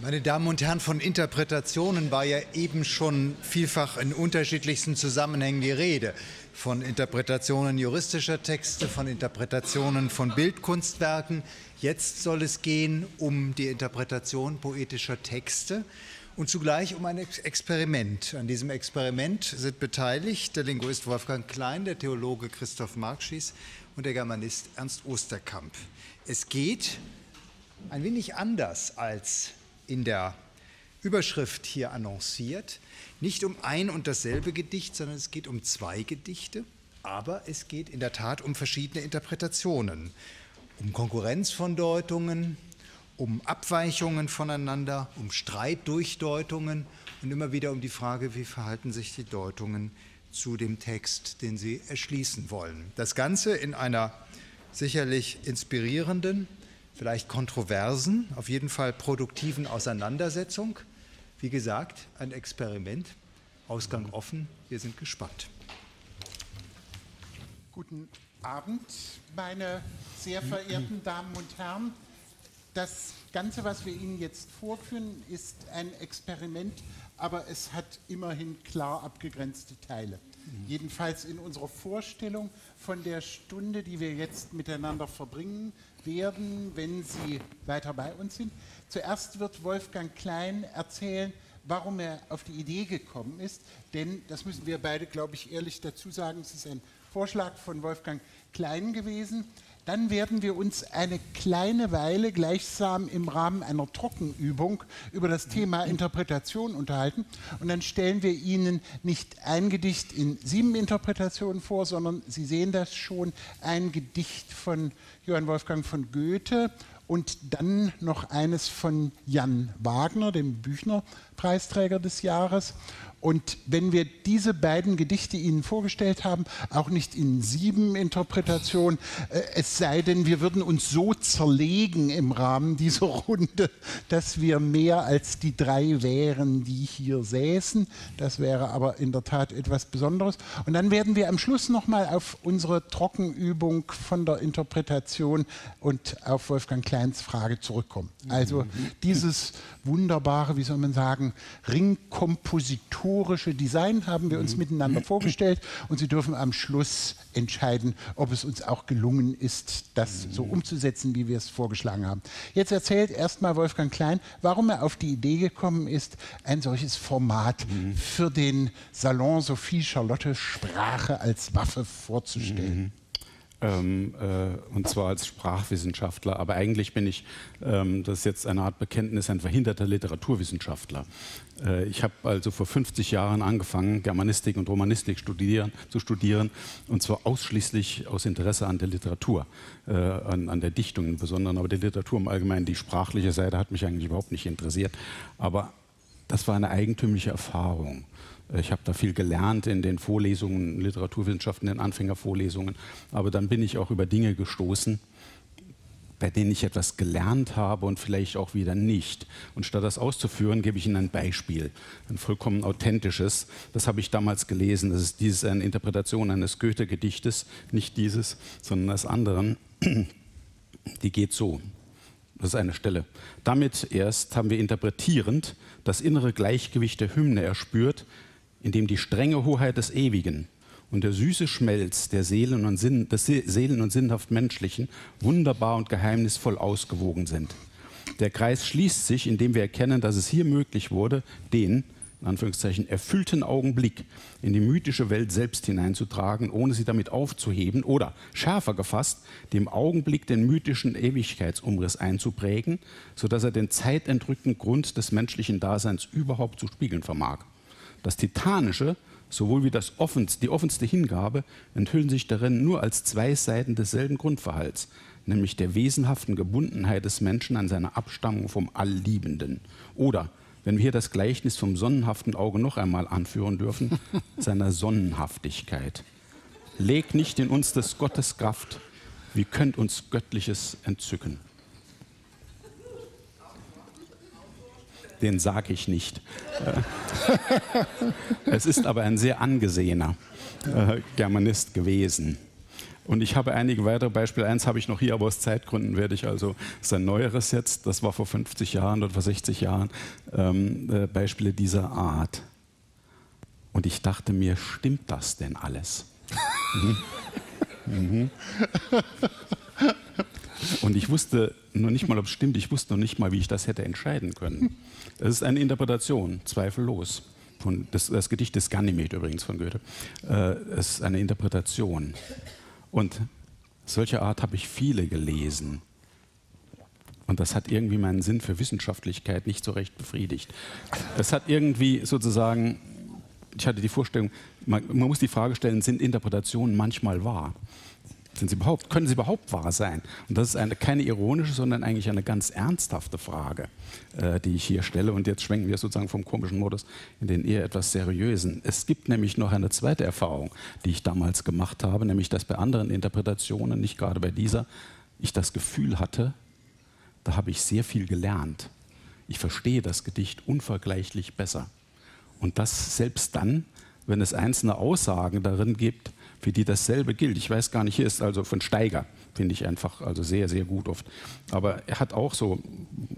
Meine Damen und Herren, von Interpretationen war ja eben schon vielfach in unterschiedlichsten Zusammenhängen die Rede. Von Interpretationen juristischer Texte, von Interpretationen von Bildkunstwerken. Jetzt soll es gehen um die Interpretation poetischer Texte und zugleich um ein Experiment. An diesem Experiment sind beteiligt der Linguist Wolfgang Klein, der Theologe Christoph Markschies und der Germanist Ernst Osterkamp. Es geht ein wenig anders als in der Überschrift hier annonciert, nicht um ein und dasselbe Gedicht, sondern es geht um zwei Gedichte, aber es geht in der Tat um verschiedene Interpretationen, um Konkurrenz von Deutungen, um Abweichungen voneinander, um Streit durch Deutungen und immer wieder um die Frage, wie verhalten sich die Deutungen zu dem Text, den sie erschließen wollen. Das Ganze in einer sicherlich inspirierenden, vielleicht kontroversen, auf jeden Fall produktiven Auseinandersetzung. Wie gesagt, ein Experiment, Ausgang offen, wir sind gespannt. Guten Abend, meine sehr verehrten Damen und Herren. Das Ganze, was wir Ihnen jetzt vorführen, ist ein Experiment, aber es hat immerhin klar abgegrenzte Teile. Jedenfalls in unserer Vorstellung von der Stunde, die wir jetzt miteinander verbringen werden, wenn Sie weiter bei uns sind. Zuerst wird Wolfgang Klein erzählen, warum er auf die Idee gekommen ist. Denn, das müssen wir beide, glaube ich, ehrlich dazu sagen, es ist ein Vorschlag von Wolfgang Klein gewesen. Dann werden wir uns eine kleine Weile gleichsam im Rahmen einer Trockenübung über das Thema Interpretation unterhalten. Und dann stellen wir Ihnen nicht ein Gedicht in sieben Interpretationen vor, sondern Sie sehen das schon, ein Gedicht von Johann Wolfgang von Goethe und dann noch eines von Jan Wagner, dem Büchner-Preisträger des Jahres. Und wenn wir diese beiden Gedichte Ihnen vorgestellt haben, auch nicht in sieben Interpretationen, äh, es sei denn, wir würden uns so zerlegen im Rahmen dieser Runde, dass wir mehr als die drei wären, die hier säßen. Das wäre aber in der Tat etwas Besonderes. Und dann werden wir am Schluss nochmal auf unsere Trockenübung von der Interpretation und auf Wolfgang Kleins Frage zurückkommen. Also dieses wunderbare, wie soll man sagen, ringkompositorische Design haben wir uns miteinander vorgestellt und Sie dürfen am Schluss entscheiden, ob es uns auch gelungen ist, das so umzusetzen, wie wir es vorgeschlagen haben. Jetzt erzählt erstmal Wolfgang Klein, warum er auf die Idee gekommen ist, ein solches Format für den Salon Sophie Charlotte Sprache als Waffe vorzustellen. Ähm, äh, und zwar als Sprachwissenschaftler. Aber eigentlich bin ich, ähm, das ist jetzt eine Art Bekenntnis, ein verhinderter Literaturwissenschaftler. Äh, ich habe also vor 50 Jahren angefangen, Germanistik und Romanistik studieren, zu studieren, und zwar ausschließlich aus Interesse an der Literatur, äh, an, an der Dichtung im Besonderen, aber die Literatur im Allgemeinen, die sprachliche Seite hat mich eigentlich überhaupt nicht interessiert. Aber das war eine eigentümliche Erfahrung. Ich habe da viel gelernt in den Vorlesungen, Literaturwissenschaften, in den Anfängervorlesungen. Aber dann bin ich auch über Dinge gestoßen, bei denen ich etwas gelernt habe und vielleicht auch wieder nicht. Und statt das auszuführen, gebe ich Ihnen ein Beispiel, ein vollkommen authentisches. Das habe ich damals gelesen. Das ist dieses eine Interpretation eines Goethe-Gedichtes, nicht dieses, sondern des anderen. Die geht so. Das ist eine Stelle. Damit erst haben wir interpretierend das innere Gleichgewicht der Hymne erspürt, in dem die strenge Hoheit des Ewigen und der süße Schmelz der Seelen und Sinn, des Seelen- und sinnhaft Menschlichen wunderbar und geheimnisvoll ausgewogen sind. Der Kreis schließt sich, indem wir erkennen, dass es hier möglich wurde, den, in Anführungszeichen, erfüllten Augenblick in die mythische Welt selbst hineinzutragen, ohne sie damit aufzuheben oder, schärfer gefasst, dem Augenblick den mythischen Ewigkeitsumriss einzuprägen, sodass er den zeitentrückten Grund des menschlichen Daseins überhaupt zu spiegeln vermag. Das Titanische, sowohl wie das offenste, die offenste Hingabe, enthüllen sich darin nur als zwei Seiten desselben Grundverhalts, nämlich der wesenhaften Gebundenheit des Menschen an seiner Abstammung vom Allliebenden. Oder, wenn wir hier das Gleichnis vom sonnenhaften Auge noch einmal anführen dürfen, seiner Sonnenhaftigkeit. Leg nicht in uns des Gottes Kraft, wie könnt uns Göttliches entzücken. Den sage ich nicht. es ist aber ein sehr angesehener äh, Germanist gewesen. Und ich habe einige weitere Beispiele. Eins habe ich noch hier, aber aus Zeitgründen werde ich also sein neueres jetzt, das war vor 50 Jahren oder vor 60 Jahren, ähm, äh, Beispiele dieser Art. Und ich dachte mir, stimmt das denn alles? mhm. Mhm. Und ich wusste noch nicht mal, ob es stimmt, ich wusste noch nicht mal, wie ich das hätte entscheiden können. Es ist eine Interpretation, zweifellos. Von das, das Gedicht des Ganymed übrigens von Goethe. Äh, ist eine Interpretation. Und solcher Art habe ich viele gelesen. Und das hat irgendwie meinen Sinn für Wissenschaftlichkeit nicht so recht befriedigt. Es hat irgendwie sozusagen, ich hatte die Vorstellung, man, man muss die Frage stellen, sind Interpretationen manchmal wahr? Sind sie überhaupt, können sie überhaupt wahr sein? Und das ist eine, keine ironische, sondern eigentlich eine ganz ernsthafte Frage, äh, die ich hier stelle. Und jetzt schwenken wir sozusagen vom komischen Modus in den eher etwas seriösen. Es gibt nämlich noch eine zweite Erfahrung, die ich damals gemacht habe, nämlich dass bei anderen Interpretationen, nicht gerade bei dieser, ich das Gefühl hatte, da habe ich sehr viel gelernt. Ich verstehe das Gedicht unvergleichlich besser. Und das selbst dann, wenn es einzelne Aussagen darin gibt, für die dasselbe gilt. Ich weiß gar nicht, hier ist also von Steiger, finde ich einfach also sehr, sehr gut oft. Aber er hat auch so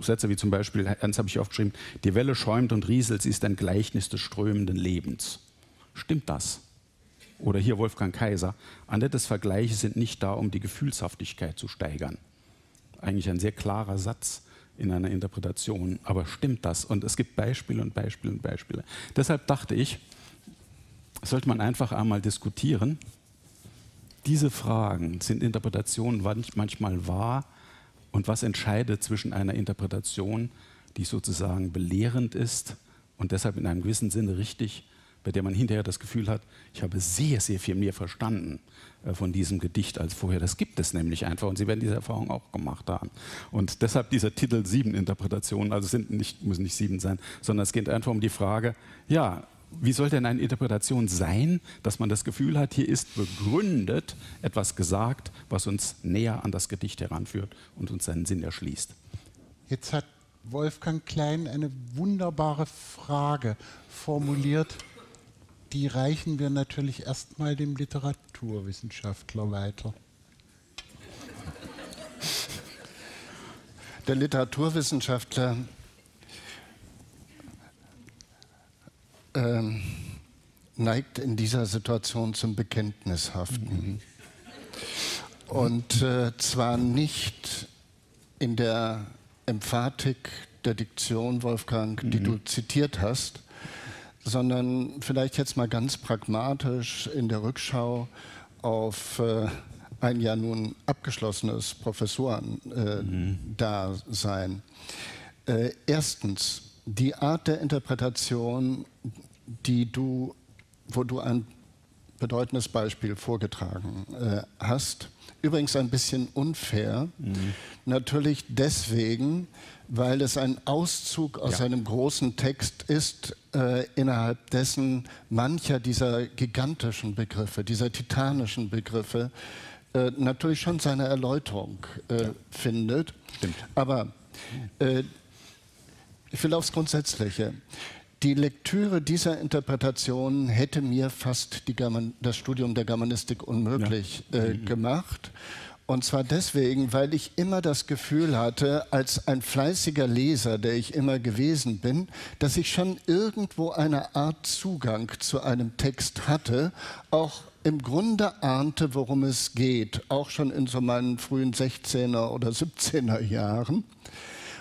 Sätze wie zum Beispiel, eins habe ich aufgeschrieben, die Welle schäumt und rieselt, sie ist ein Gleichnis des strömenden Lebens. Stimmt das? Oder hier Wolfgang Kaiser, Annettes Vergleiche sind nicht da, um die Gefühlshaftigkeit zu steigern. Eigentlich ein sehr klarer Satz in einer Interpretation. Aber stimmt das? Und es gibt Beispiele und Beispiele und Beispiele. Deshalb dachte ich, sollte man einfach einmal diskutieren. Diese Fragen sind Interpretationen manchmal wahr und was entscheidet zwischen einer Interpretation, die sozusagen belehrend ist und deshalb in einem gewissen Sinne richtig, bei der man hinterher das Gefühl hat, ich habe sehr, sehr viel mehr verstanden äh, von diesem Gedicht als vorher. Das gibt es nämlich einfach und Sie werden diese Erfahrung auch gemacht haben. Und deshalb dieser Titel Sieben Interpretationen, also sind nicht, müssen nicht sieben sein, sondern es geht einfach um die Frage, ja, wie soll denn eine Interpretation sein, dass man das Gefühl hat, hier ist begründet etwas gesagt, was uns näher an das Gedicht heranführt und uns seinen Sinn erschließt? Jetzt hat Wolfgang Klein eine wunderbare Frage formuliert. Die reichen wir natürlich erstmal dem Literaturwissenschaftler weiter. Der Literaturwissenschaftler ähm, neigt in dieser Situation zum Bekenntnishaften. Mhm. Und äh, zwar nicht in der Emphatik der Diktion, Wolfgang, die mhm. du zitiert hast, sondern vielleicht jetzt mal ganz pragmatisch in der Rückschau auf äh, ein ja nun abgeschlossenes Professorendasein. Äh, mhm. erstens, die Art der Interpretation, die du, wo du ein bedeutendes Beispiel vorgetragen äh, hast, übrigens ein bisschen unfair, mhm. natürlich deswegen, weil es ein Auszug aus ja. einem großen Text ist, äh, innerhalb dessen mancher dieser gigantischen Begriffe, dieser titanischen Begriffe, äh, natürlich schon seine Erläuterung äh, ja. findet. Stimmt. Aber äh, ich will aufs Grundsätzliche. Die Lektüre dieser Interpretation hätte mir fast das Studium der Germanistik unmöglich ja. äh, mhm. gemacht. Und zwar deswegen, weil ich immer das Gefühl hatte, als ein fleißiger Leser, der ich immer gewesen bin, dass ich schon irgendwo eine Art Zugang zu einem Text hatte, auch im Grunde ahnte, worum es geht, auch schon in so meinen frühen 16er oder 17er Jahren.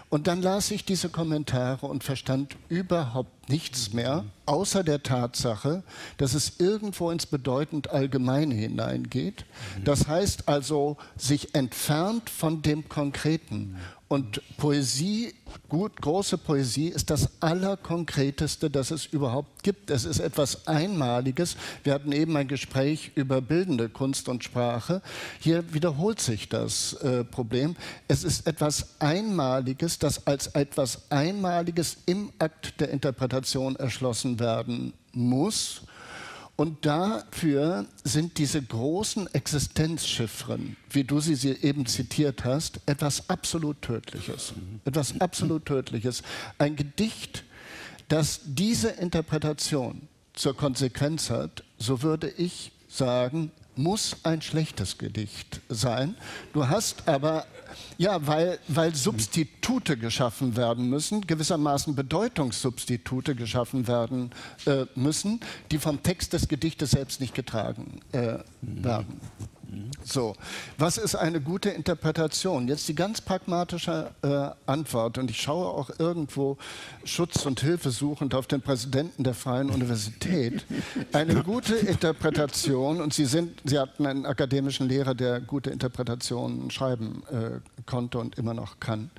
Und dann las ich diese Kommentare und verstand überhaupt nichts mehr, außer der Tatsache, dass es irgendwo ins bedeutend Allgemeine hineingeht. Das heißt also, sich entfernt von dem Konkreten. Und Poesie, gut, große Poesie ist das Allerkonkreteste, das es überhaupt gibt. Es ist etwas Einmaliges. Wir hatten eben ein Gespräch über bildende Kunst und Sprache. Hier wiederholt sich das äh, Problem. Es ist etwas Einmaliges, das als etwas Einmaliges im Akt der Interpretation erschlossen werden muss Und dafür sind diese großen Existenzchiffren, wie du sie eben zitiert hast, etwas absolut Tödliches. Etwas absolut Tödliches. Ein Gedicht, das diese Interpretation zur Konsequenz hat, so würde ich sagen, muss ein schlechtes Gedicht sein. Du hast aber, ja, weil, weil Substitute geschaffen werden müssen, gewissermaßen Bedeutungssubstitute geschaffen werden äh, müssen, die vom Text des Gedichtes selbst nicht getragen äh, werden. So, was ist eine gute Interpretation? Jetzt die ganz pragmatische äh, Antwort. Und ich schaue auch irgendwo Schutz und Hilfe suchend auf den Präsidenten der Freien Universität. Eine gute Interpretation, und Sie, sind, Sie hatten einen akademischen Lehrer, der gute Interpretationen schreiben äh, konnte und immer noch kann.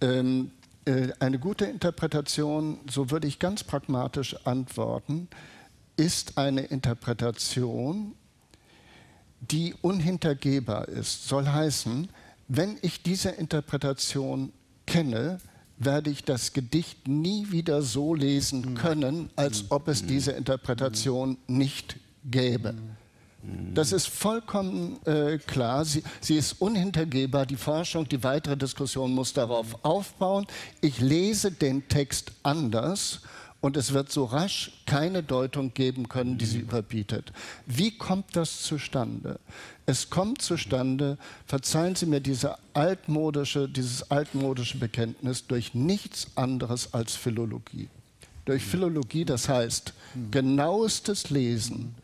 Ähm, äh, eine gute Interpretation, so würde ich ganz pragmatisch antworten, ist eine Interpretation, die unhintergehbar ist, soll heißen, wenn ich diese Interpretation kenne, werde ich das Gedicht nie wieder so lesen hm. können, als hm. ob es hm. diese Interpretation nicht gäbe. Das ist vollkommen äh, klar. Sie, sie, ist unhintergehbar. Die Forschung, die weitere Diskussion muss darauf aufbauen. Ich lese den Text anders und es wird so rasch keine Deutung geben können, die sie mhm. überbietet. Wie kommt das zustande? Es kommt zustande, verzeihen Sie mir diese altmodische, dieses altmodische Bekenntnis, durch nichts anderes als Philologie. Durch mhm. Philologie, das heißt mhm. genauestes Lesen,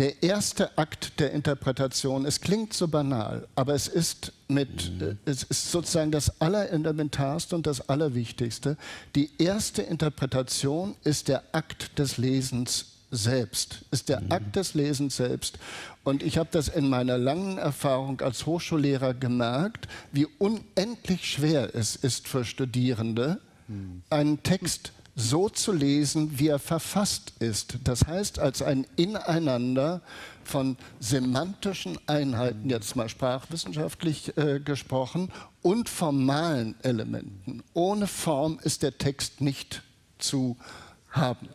der erste Akt der Interpretation. Es klingt so banal, aber es ist, mit, mhm. es ist sozusagen das Allerelementarste und das Allerwichtigste. Die erste Interpretation ist der Akt des Lesens selbst, ist der mhm. Akt des Lesens selbst. Und ich habe das in meiner langen Erfahrung als Hochschullehrer gemerkt, wie unendlich schwer es ist für Studierende, mhm. einen Text so zu lesen, wie er verfasst ist. Das heißt, als ein Ineinander von semantischen Einheiten, jetzt mal sprachwissenschaftlich äh, gesprochen, und formalen Elementen. Ohne Form ist der Text nicht zu haben.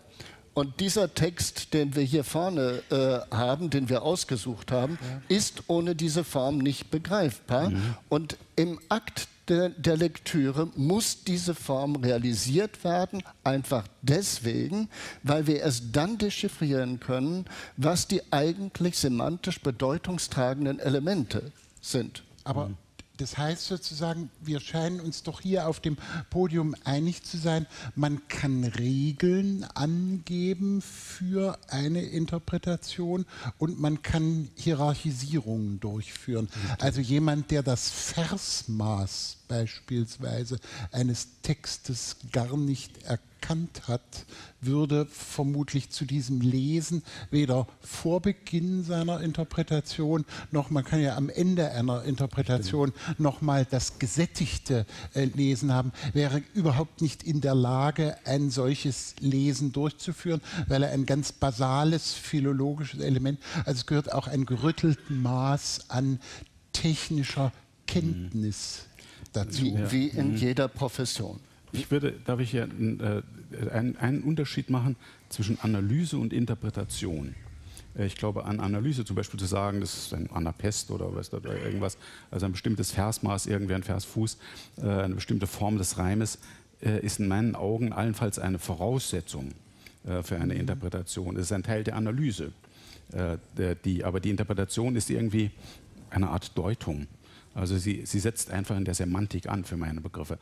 Und dieser Text, den wir hier vorne äh, haben, den wir ausgesucht haben, ja. ist ohne diese Form nicht begreifbar. Mhm. Und im Akt der, der Lektüre muss diese Form realisiert werden, einfach deswegen, weil wir es dann dechiffrieren können, was die eigentlich semantisch bedeutungstragenden Elemente sind. Aber mhm. Das heißt sozusagen, wir scheinen uns doch hier auf dem Podium einig zu sein, man kann Regeln angeben für eine Interpretation und man kann Hierarchisierungen durchführen. Also jemand, der das Versmaß beispielsweise eines Textes gar nicht erkannt hat, würde vermutlich zu diesem Lesen weder vor Beginn seiner Interpretation noch, man kann ja am Ende einer Interpretation noch mal das gesättigte äh, Lesen haben, wäre überhaupt nicht in der Lage, ein solches Lesen durchzuführen, weil er ein ganz basales philologisches Element, also es gehört auch ein gerüttelten Maß an technischer Kenntnis dazu. Wie, wie in mhm. jeder Profession. Ich würde, darf ich hier äh, einen, einen Unterschied machen zwischen Analyse und Interpretation. Äh, ich glaube, an Analyse zum Beispiel zu sagen, das ist ein Anapest oder, was, oder irgendwas, also ein bestimmtes Versmaß, irgendwie ein Versfuß, äh, eine bestimmte Form des Reimes, ist in meinen Augen allenfalls eine Voraussetzung für eine mhm. Interpretation. Es ist ein Teil der Analyse. Die, aber die Interpretation ist irgendwie eine Art Deutung. Also sie, sie setzt einfach in der Semantik an für meine Begriffe.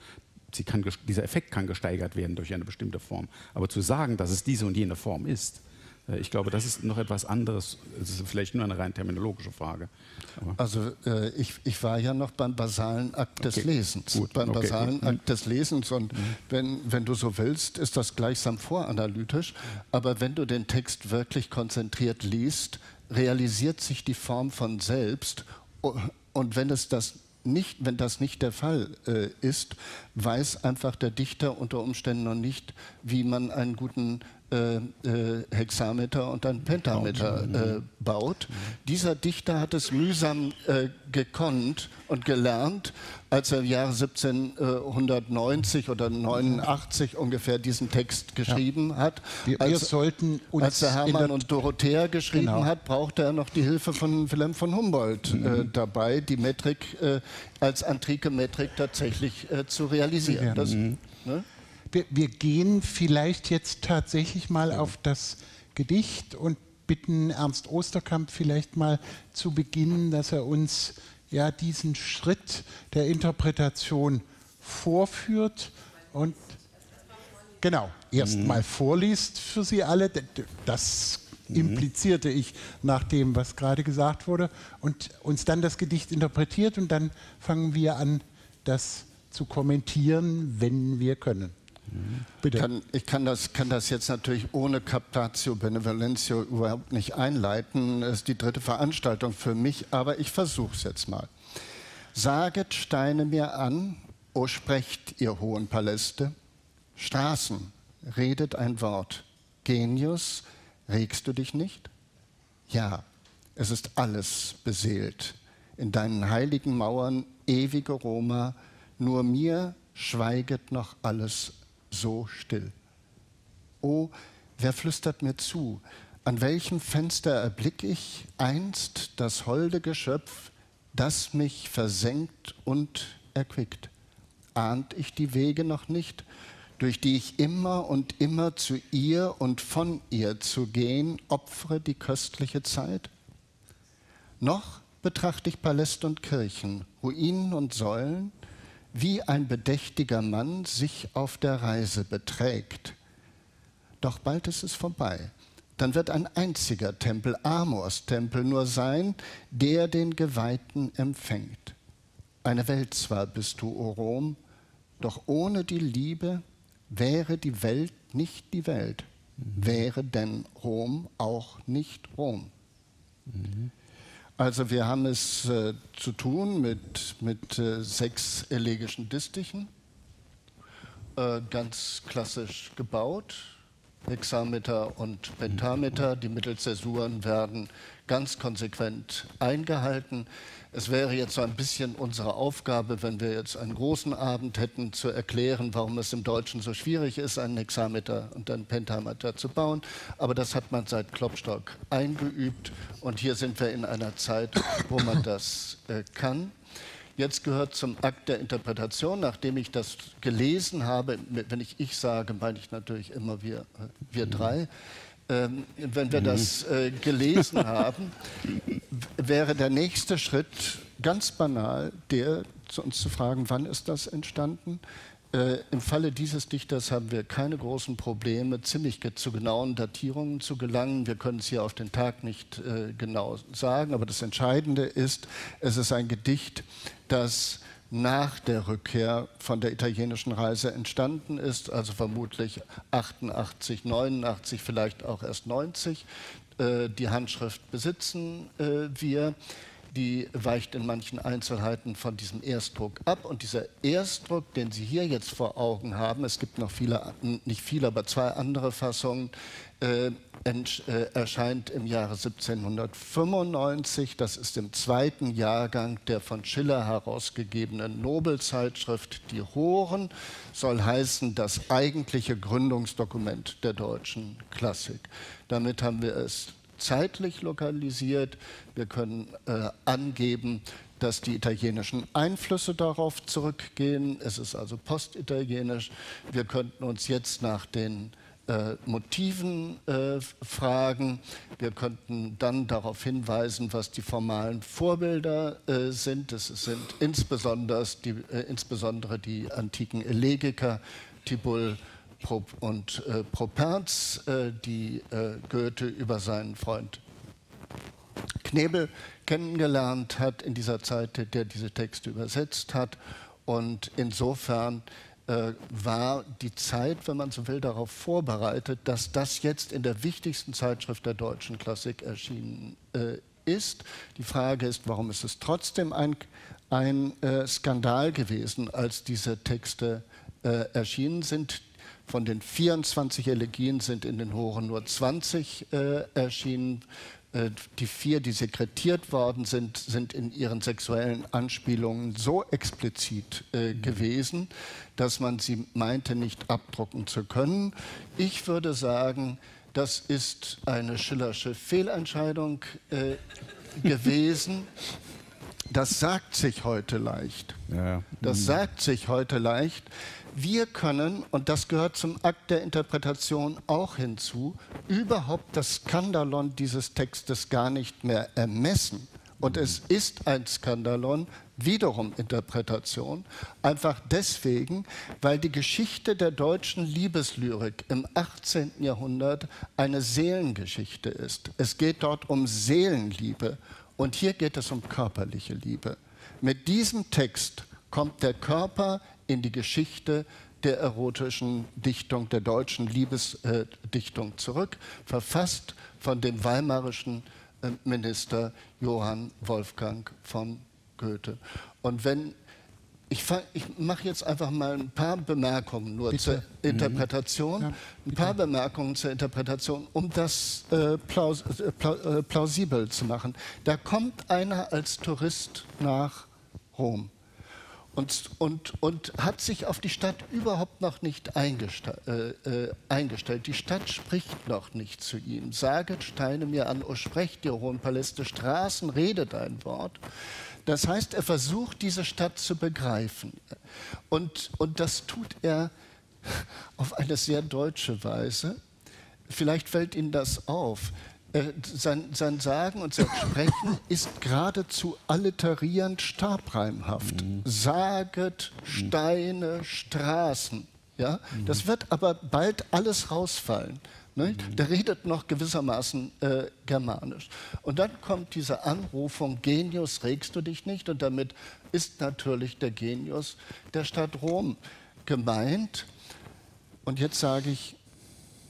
Kann, dieser Effekt kann gesteigert werden durch eine bestimmte Form. Aber zu sagen, dass es diese und jene Form ist, äh, ich glaube, das ist noch etwas anderes. Es ist vielleicht nur eine rein terminologische Frage. Aber also äh, ich, ich, war ja noch beim basalen Akt des okay. Lesens. Gut. Beim okay. basalen gut. Akt des Lesens. Und mhm. wenn, wenn du so willst, ist das gleichsam voranalytisch. Aber wenn du den Text wirklich konzentriert liest, realisiert sich die Form von selbst und wenn es das nicht, wenn das nicht der Fall äh, ist, weiß einfach der Dichter unter Umständen noch nicht, wie man einen guten äh, äh, Hexameter und ein Pentameter äh, baut. Dieser Dichter hat es mühsam äh, gekonnt und gelernt, als er im Jahre 1790 oder 89 ungefähr diesen Text geschrieben ja. hat. Wir, als, wir, sollten uns als er Hermann und Dorothea geschrieben genau. hat, brauchte er noch die Hilfe von Wilhelm von Humboldt mhm. äh, dabei, die Metrik äh, als antike Metrik tatsächlich zu realisieren. Ja. Das, mhm. ne? Wir, wir gehen vielleicht jetzt tatsächlich mal auf das Gedicht und bitten Ernst Osterkamp vielleicht mal zu beginnen, dass er uns ja diesen Schritt der Interpretation vorführt und genau erstmal mhm. vorliest für Sie alle. Das mhm. implizierte ich nach dem, was gerade gesagt wurde, und uns dann das Gedicht interpretiert und dann fangen wir an, das zu kommentieren, wenn wir können. Bitte. Kann, ich kann das, kann das jetzt natürlich ohne Captatio Benevolentio überhaupt nicht einleiten. Das ist die dritte Veranstaltung für mich, aber ich versuche es jetzt mal. Saget Steine mir an, o sprecht, ihr hohen Paläste. Straßen, redet ein Wort. Genius, regst du dich nicht? Ja, es ist alles beseelt. In deinen heiligen Mauern, ewige Roma, nur mir schweiget noch alles so still? Oh, wer flüstert mir zu? An welchem Fenster erblick ich einst das holde Geschöpf, das mich versenkt und erquickt? Ahnt ich die Wege noch nicht, durch die ich immer und immer zu ihr und von ihr zu gehen, opfere die köstliche Zeit? Noch betrachte ich Paläste und Kirchen, Ruinen und Säulen, wie ein bedächtiger Mann sich auf der Reise beträgt. Doch bald ist es vorbei. Dann wird ein einziger Tempel, Amors Tempel, nur sein, der den Geweihten empfängt. Eine Welt zwar bist du, o Rom, doch ohne die Liebe wäre die Welt nicht die Welt. Wäre denn Rom auch nicht Rom? Mhm. Also wir haben es äh, zu tun mit, mit äh, sechs elegischen Distichen, äh, ganz klassisch gebaut, Hexameter und Pentameter. Die Mittelzäsuren werden ganz konsequent eingehalten. Es wäre jetzt so ein bisschen unsere Aufgabe, wenn wir jetzt einen großen Abend hätten, zu erklären, warum es im Deutschen so schwierig ist, einen Hexameter und einen Pentameter zu bauen. Aber das hat man seit Klopstock eingeübt und hier sind wir in einer Zeit, wo man das äh, kann. Jetzt gehört zum Akt der Interpretation, nachdem ich das gelesen habe, wenn ich ich sage, meine ich natürlich immer wir, wir drei. Ähm, wenn wir das äh, gelesen haben, wäre der nächste Schritt ganz banal, der zu uns zu fragen, wann ist das entstanden? Äh, Im Falle dieses Dichters haben wir keine großen Probleme, ziemlich zu genauen Datierungen zu gelangen. Wir können es hier auf den Tag nicht äh, genau sagen, aber das Entscheidende ist, es ist ein Gedicht, das nach der Rückkehr von der italienischen Reise entstanden ist, also vermutlich 88, 89, vielleicht auch erst 90. Äh, die Handschrift besitzen äh, wir. Die weicht in manchen Einzelheiten von diesem Erstdruck ab. Und dieser Erstdruck, den Sie hier jetzt vor Augen haben, es gibt noch viele, nicht viele, aber zwei andere Fassungen, äh, äh, erscheint im Jahre 1795. Das ist im zweiten Jahrgang der von Schiller herausgegebenen Nobelzeitschrift Die Horen, soll heißen das eigentliche Gründungsdokument der deutschen Klassik. Damit haben wir es zeitlich lokalisiert. Wir können äh, angeben, dass die italienischen Einflüsse darauf zurückgehen. Es ist also postitalienisch. Wir könnten uns jetzt nach den äh, Motiven äh, fragen. Wir könnten dann darauf hinweisen, was die formalen Vorbilder äh, sind. Es sind insbesondere die, äh, insbesondere die antiken Elegiker, Tibull und äh, Properz, äh, die Goethe über seinen Freund Knebel kennengelernt hat in dieser Zeit, der diese Texte übersetzt hat. Und insofern äh, war die Zeit, wenn man so will, darauf vorbereitet, dass das jetzt in der wichtigsten Zeitschrift der deutschen Klassik erschienen äh, ist. Die Frage ist, warum ist es trotzdem ein, ein äh, Skandal gewesen, als diese Texte äh, erschienen sind? Von den 24 Elegien sind in den Horen nur 20 äh, erschienen. Äh, die vier, die sekretiert worden sind, sind in ihren sexuellen Anspielungen so explizit äh, gewesen, dass man sie meinte, nicht abdrucken zu können. Ich würde sagen, das ist eine Schillersche Fehlentscheidung äh, gewesen. Das sagt sich heute leicht. Ja. Das sagt sich heute leicht. Wir können, und das gehört zum Akt der Interpretation auch hinzu, überhaupt das Skandalon dieses Textes gar nicht mehr ermessen. Und es ist ein Skandalon, wiederum Interpretation, einfach deswegen, weil die Geschichte der deutschen Liebeslyrik im 18. Jahrhundert eine Seelengeschichte ist. Es geht dort um Seelenliebe und hier geht es um körperliche Liebe. Mit diesem Text kommt der Körper in die Geschichte der erotischen Dichtung, der deutschen Liebesdichtung zurück, verfasst von dem weimarischen äh, Minister Johann Wolfgang von Goethe. Und wenn ich, ich mache jetzt einfach mal ein paar Bemerkungen nur Bitte. zur mhm. Interpretation, ja, ein paar Bemerkungen zur Interpretation, um das äh, plaus äh, äh, plausibel zu machen. Da kommt einer als Tourist nach Rom und, und, und hat sich auf die Stadt überhaupt noch nicht eingestell, äh, äh, eingestellt. Die Stadt spricht noch nicht zu ihm. Saget Steine mir an, o sprecht ihr hohen Paläste, Straßen, redet ein Wort. Das heißt, er versucht, diese Stadt zu begreifen. Und, und das tut er auf eine sehr deutsche Weise. Vielleicht fällt Ihnen das auf. Äh, sein, sein, Sagen und sein Sprechen ist geradezu alliterierend stabreimhaft. Mhm. Saget, Steine, Straßen. Ja? Mhm. Das wird aber bald alles rausfallen. Ne? Mhm. Der redet noch gewissermaßen äh, germanisch. Und dann kommt diese Anrufung, Genius, regst du dich nicht? Und damit ist natürlich der Genius der Stadt Rom gemeint. Und jetzt sage ich,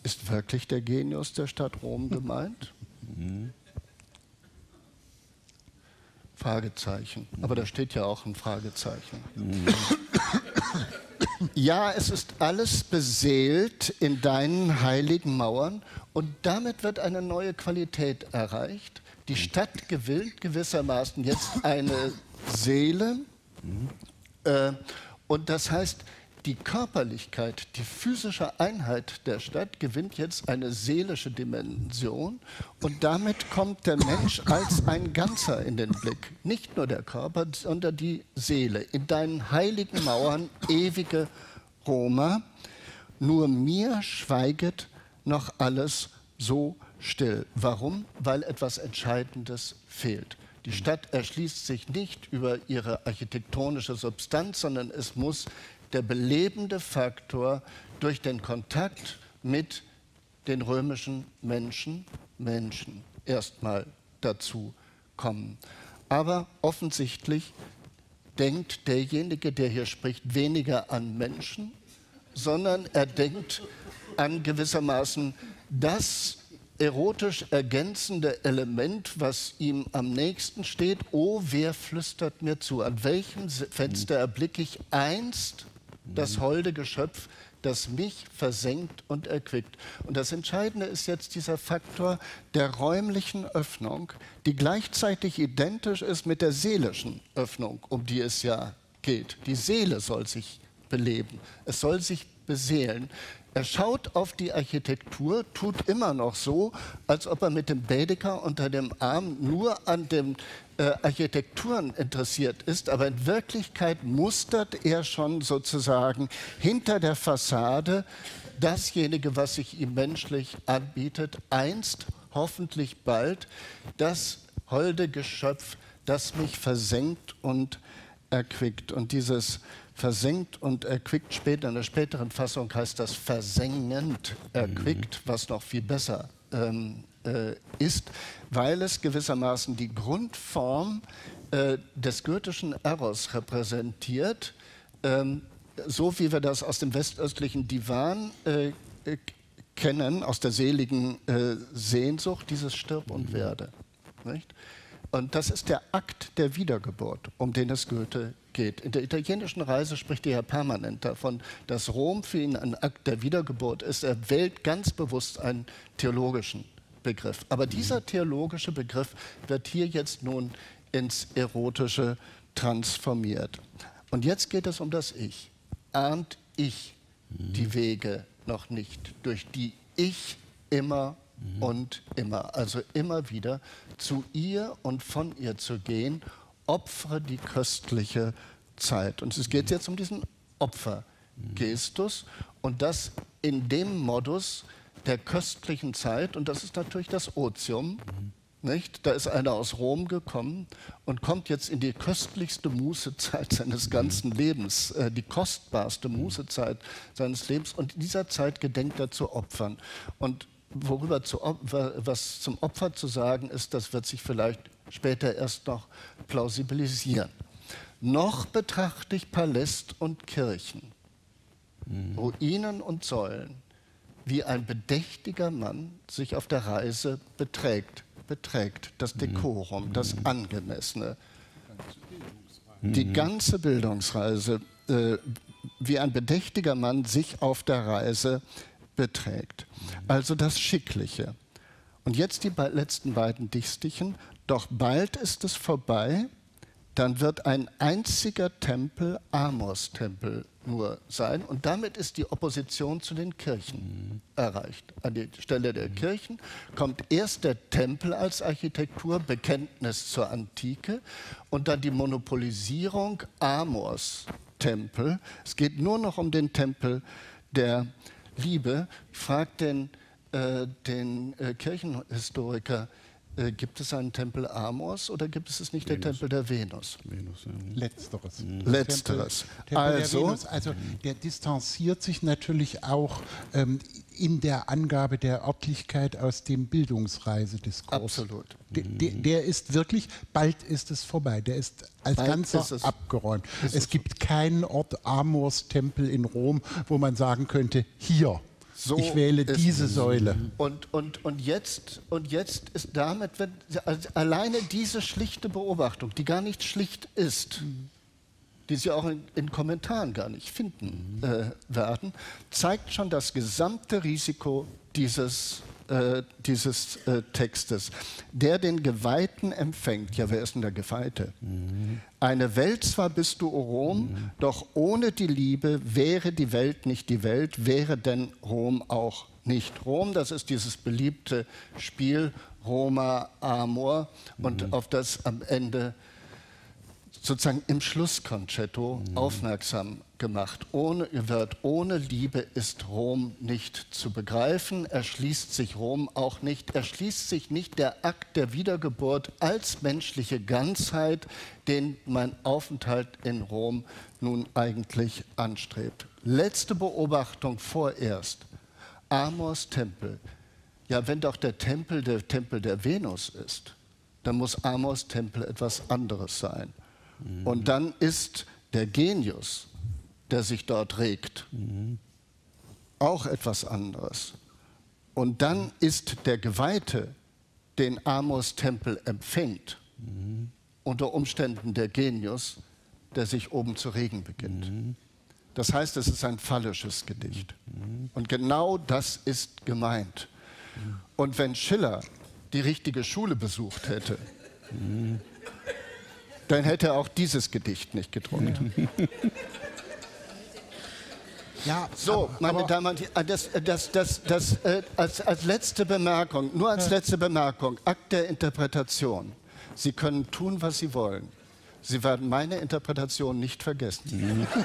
ist wirklich der Genius der Stadt Rom gemeint? Mhm. Fragezeichen. Aber da steht ja auch ein Fragezeichen. Mhm. Ja, es ist alles beseelt in deinen heiligen Mauern und damit wird eine neue Qualität erreicht. Die Stadt gewillt gewissermaßen jetzt eine Seele. Mhm. Äh, und das heißt, die Körperlichkeit, die physische Einheit der Stadt gewinnt jetzt eine seelische Dimension und damit kommt der Mensch als ein Ganzer in den Blick. Nicht nur der Körper, sondern die Seele. In deinen heiligen Mauern, ewige Roma, nur mir schweiget noch alles so still. Warum? Weil etwas Entscheidendes fehlt. Die Stadt erschließt sich nicht über ihre architektonische Substanz, sondern es muss der belebende Faktor durch den Kontakt mit den römischen Menschen, Menschen erstmal dazu kommen. Aber offensichtlich denkt derjenige, der hier spricht, weniger an Menschen, sondern er denkt an gewissermaßen das erotisch ergänzende Element, was ihm am nächsten steht. Oh, wer flüstert mir zu? An welchem Fenster erblicke ich einst das holde Geschöpf, das mich versenkt und erquickt. Und das Entscheidende ist jetzt dieser Faktor der räumlichen Öffnung, die gleichzeitig identisch ist mit der seelischen Öffnung, um die es ja geht. Die Seele soll sich beleben, es soll sich beseelen. Er schaut auf die Architektur, tut immer noch so, als ob er mit dem Baedeker unter dem Arm nur an den äh, Architekturen interessiert ist, aber in Wirklichkeit mustert er schon sozusagen hinter der Fassade dasjenige, was sich ihm menschlich anbietet, einst, hoffentlich bald, das holde Geschöpf, das mich versenkt und erquickt. Und dieses versenkt und erquickt. Später in der späteren Fassung heißt das versengend erquickt, mhm. was noch viel besser ähm, äh, ist, weil es gewissermaßen die Grundform äh, des goethischen Eros repräsentiert, ähm, so wie wir das aus dem westöstlichen Divan äh, äh kennen, aus der seligen äh, Sehnsucht, dieses Stirb und mhm. Werde. Nicht? Und das ist der Akt der Wiedergeburt, um den es Goethe geht. In der italienischen Reise spricht er permanent davon, dass Rom für ihn ein Akt der Wiedergeburt ist. Er wählt ganz bewusst einen theologischen Begriff. Aber dieser theologische Begriff wird hier jetzt nun ins Erotische transformiert. Und jetzt geht es um das Ich. Ahnt ich die Wege noch nicht, durch die ich immer und immer, also immer wieder zu ihr und von ihr zu gehen, opfere die köstliche Zeit. Und es geht jetzt um diesen Opfergestus und das in dem Modus der köstlichen Zeit, und das ist natürlich das Otium. Nicht? Da ist einer aus Rom gekommen und kommt jetzt in die köstlichste Mußezeit seines ganzen Lebens, äh, die kostbarste Mußezeit seines Lebens. Und in dieser Zeit gedenkt er zu opfern. Und worüber zu, was zum Opfer zu sagen ist, das wird sich vielleicht später erst noch plausibilisieren. Noch betrachte ich Paläst und Kirchen, Ruinen und Säulen, wie ein bedächtiger Mann sich auf der Reise beträgt, beträgt das Dekorum, das Angemessene. Die ganze Bildungsreise, äh, wie ein bedächtiger Mann sich auf der Reise beträgt. Also das Schickliche. Und jetzt die letzten beiden Dichstichen. Doch bald ist es vorbei, dann wird ein einziger Tempel Amos-Tempel nur sein. Und damit ist die Opposition zu den Kirchen erreicht. An die Stelle der Kirchen kommt erst der Tempel als Architektur, Bekenntnis zur Antike, und dann die Monopolisierung Amos-Tempel. Es geht nur noch um den Tempel der Liebe. Ich frage den, äh, den äh, Kirchenhistoriker, äh, gibt es einen Tempel Amors oder gibt es es nicht Venus. der Tempel der Venus? Venus ja. Letzteres. Mhm. Letzteres. Tempel, Tempel also, der also der distanziert sich natürlich auch ähm, in der Angabe der Örtlichkeit aus dem Bildungsreisediskurs. Absolut. Der, der, der, ist wirklich, bald ist es vorbei. Der ist als bald Ganzer ist abgeräumt. Ist es gibt keinen Ort Amors Tempel in Rom, wo man sagen könnte, hier so ich wähle diese Säule. Und, und, und, jetzt, und jetzt ist damit, wenn, also alleine diese schlichte Beobachtung, die gar nicht schlicht ist, die Sie auch in, in Kommentaren gar nicht finden äh, werden, zeigt schon das gesamte Risiko dieses äh, dieses äh, Textes. Der den Geweihten empfängt, ja, wer ist denn der Geweihte? Mhm. Eine Welt zwar bist du, o Rom, mhm. doch ohne die Liebe wäre die Welt nicht die Welt, wäre denn Rom auch nicht Rom. Das ist dieses beliebte Spiel Roma Amor mhm. und auf das am Ende sozusagen im Schlusskonzerto mhm. aufmerksam gemacht. Ohne, wird, ohne Liebe ist Rom nicht zu begreifen, erschließt sich Rom auch nicht, erschließt sich nicht der Akt der Wiedergeburt als menschliche Ganzheit, den mein Aufenthalt in Rom nun eigentlich anstrebt. Letzte Beobachtung vorerst. Amors Tempel. Ja, wenn doch der Tempel der Tempel der Venus ist, dann muss Amors Tempel etwas anderes sein. Mhm. Und dann ist der Genius, der sich dort regt, mhm. auch etwas anderes. Und dann ist der Geweihte, den Amos Tempel empfängt, mhm. unter Umständen der Genius, der sich oben zu regen beginnt. Mhm. Das heißt, es ist ein phallisches Gedicht. Und genau das ist gemeint. Und wenn Schiller die richtige Schule besucht hätte, dann hätte er auch dieses Gedicht nicht gedruckt. Ja. Ja, so, meine Damen und Herren, das, das, das, das, äh, als, als letzte Bemerkung, nur als letzte Bemerkung, Akt der Interpretation. Sie können tun, was Sie wollen. Sie werden meine Interpretation nicht vergessen.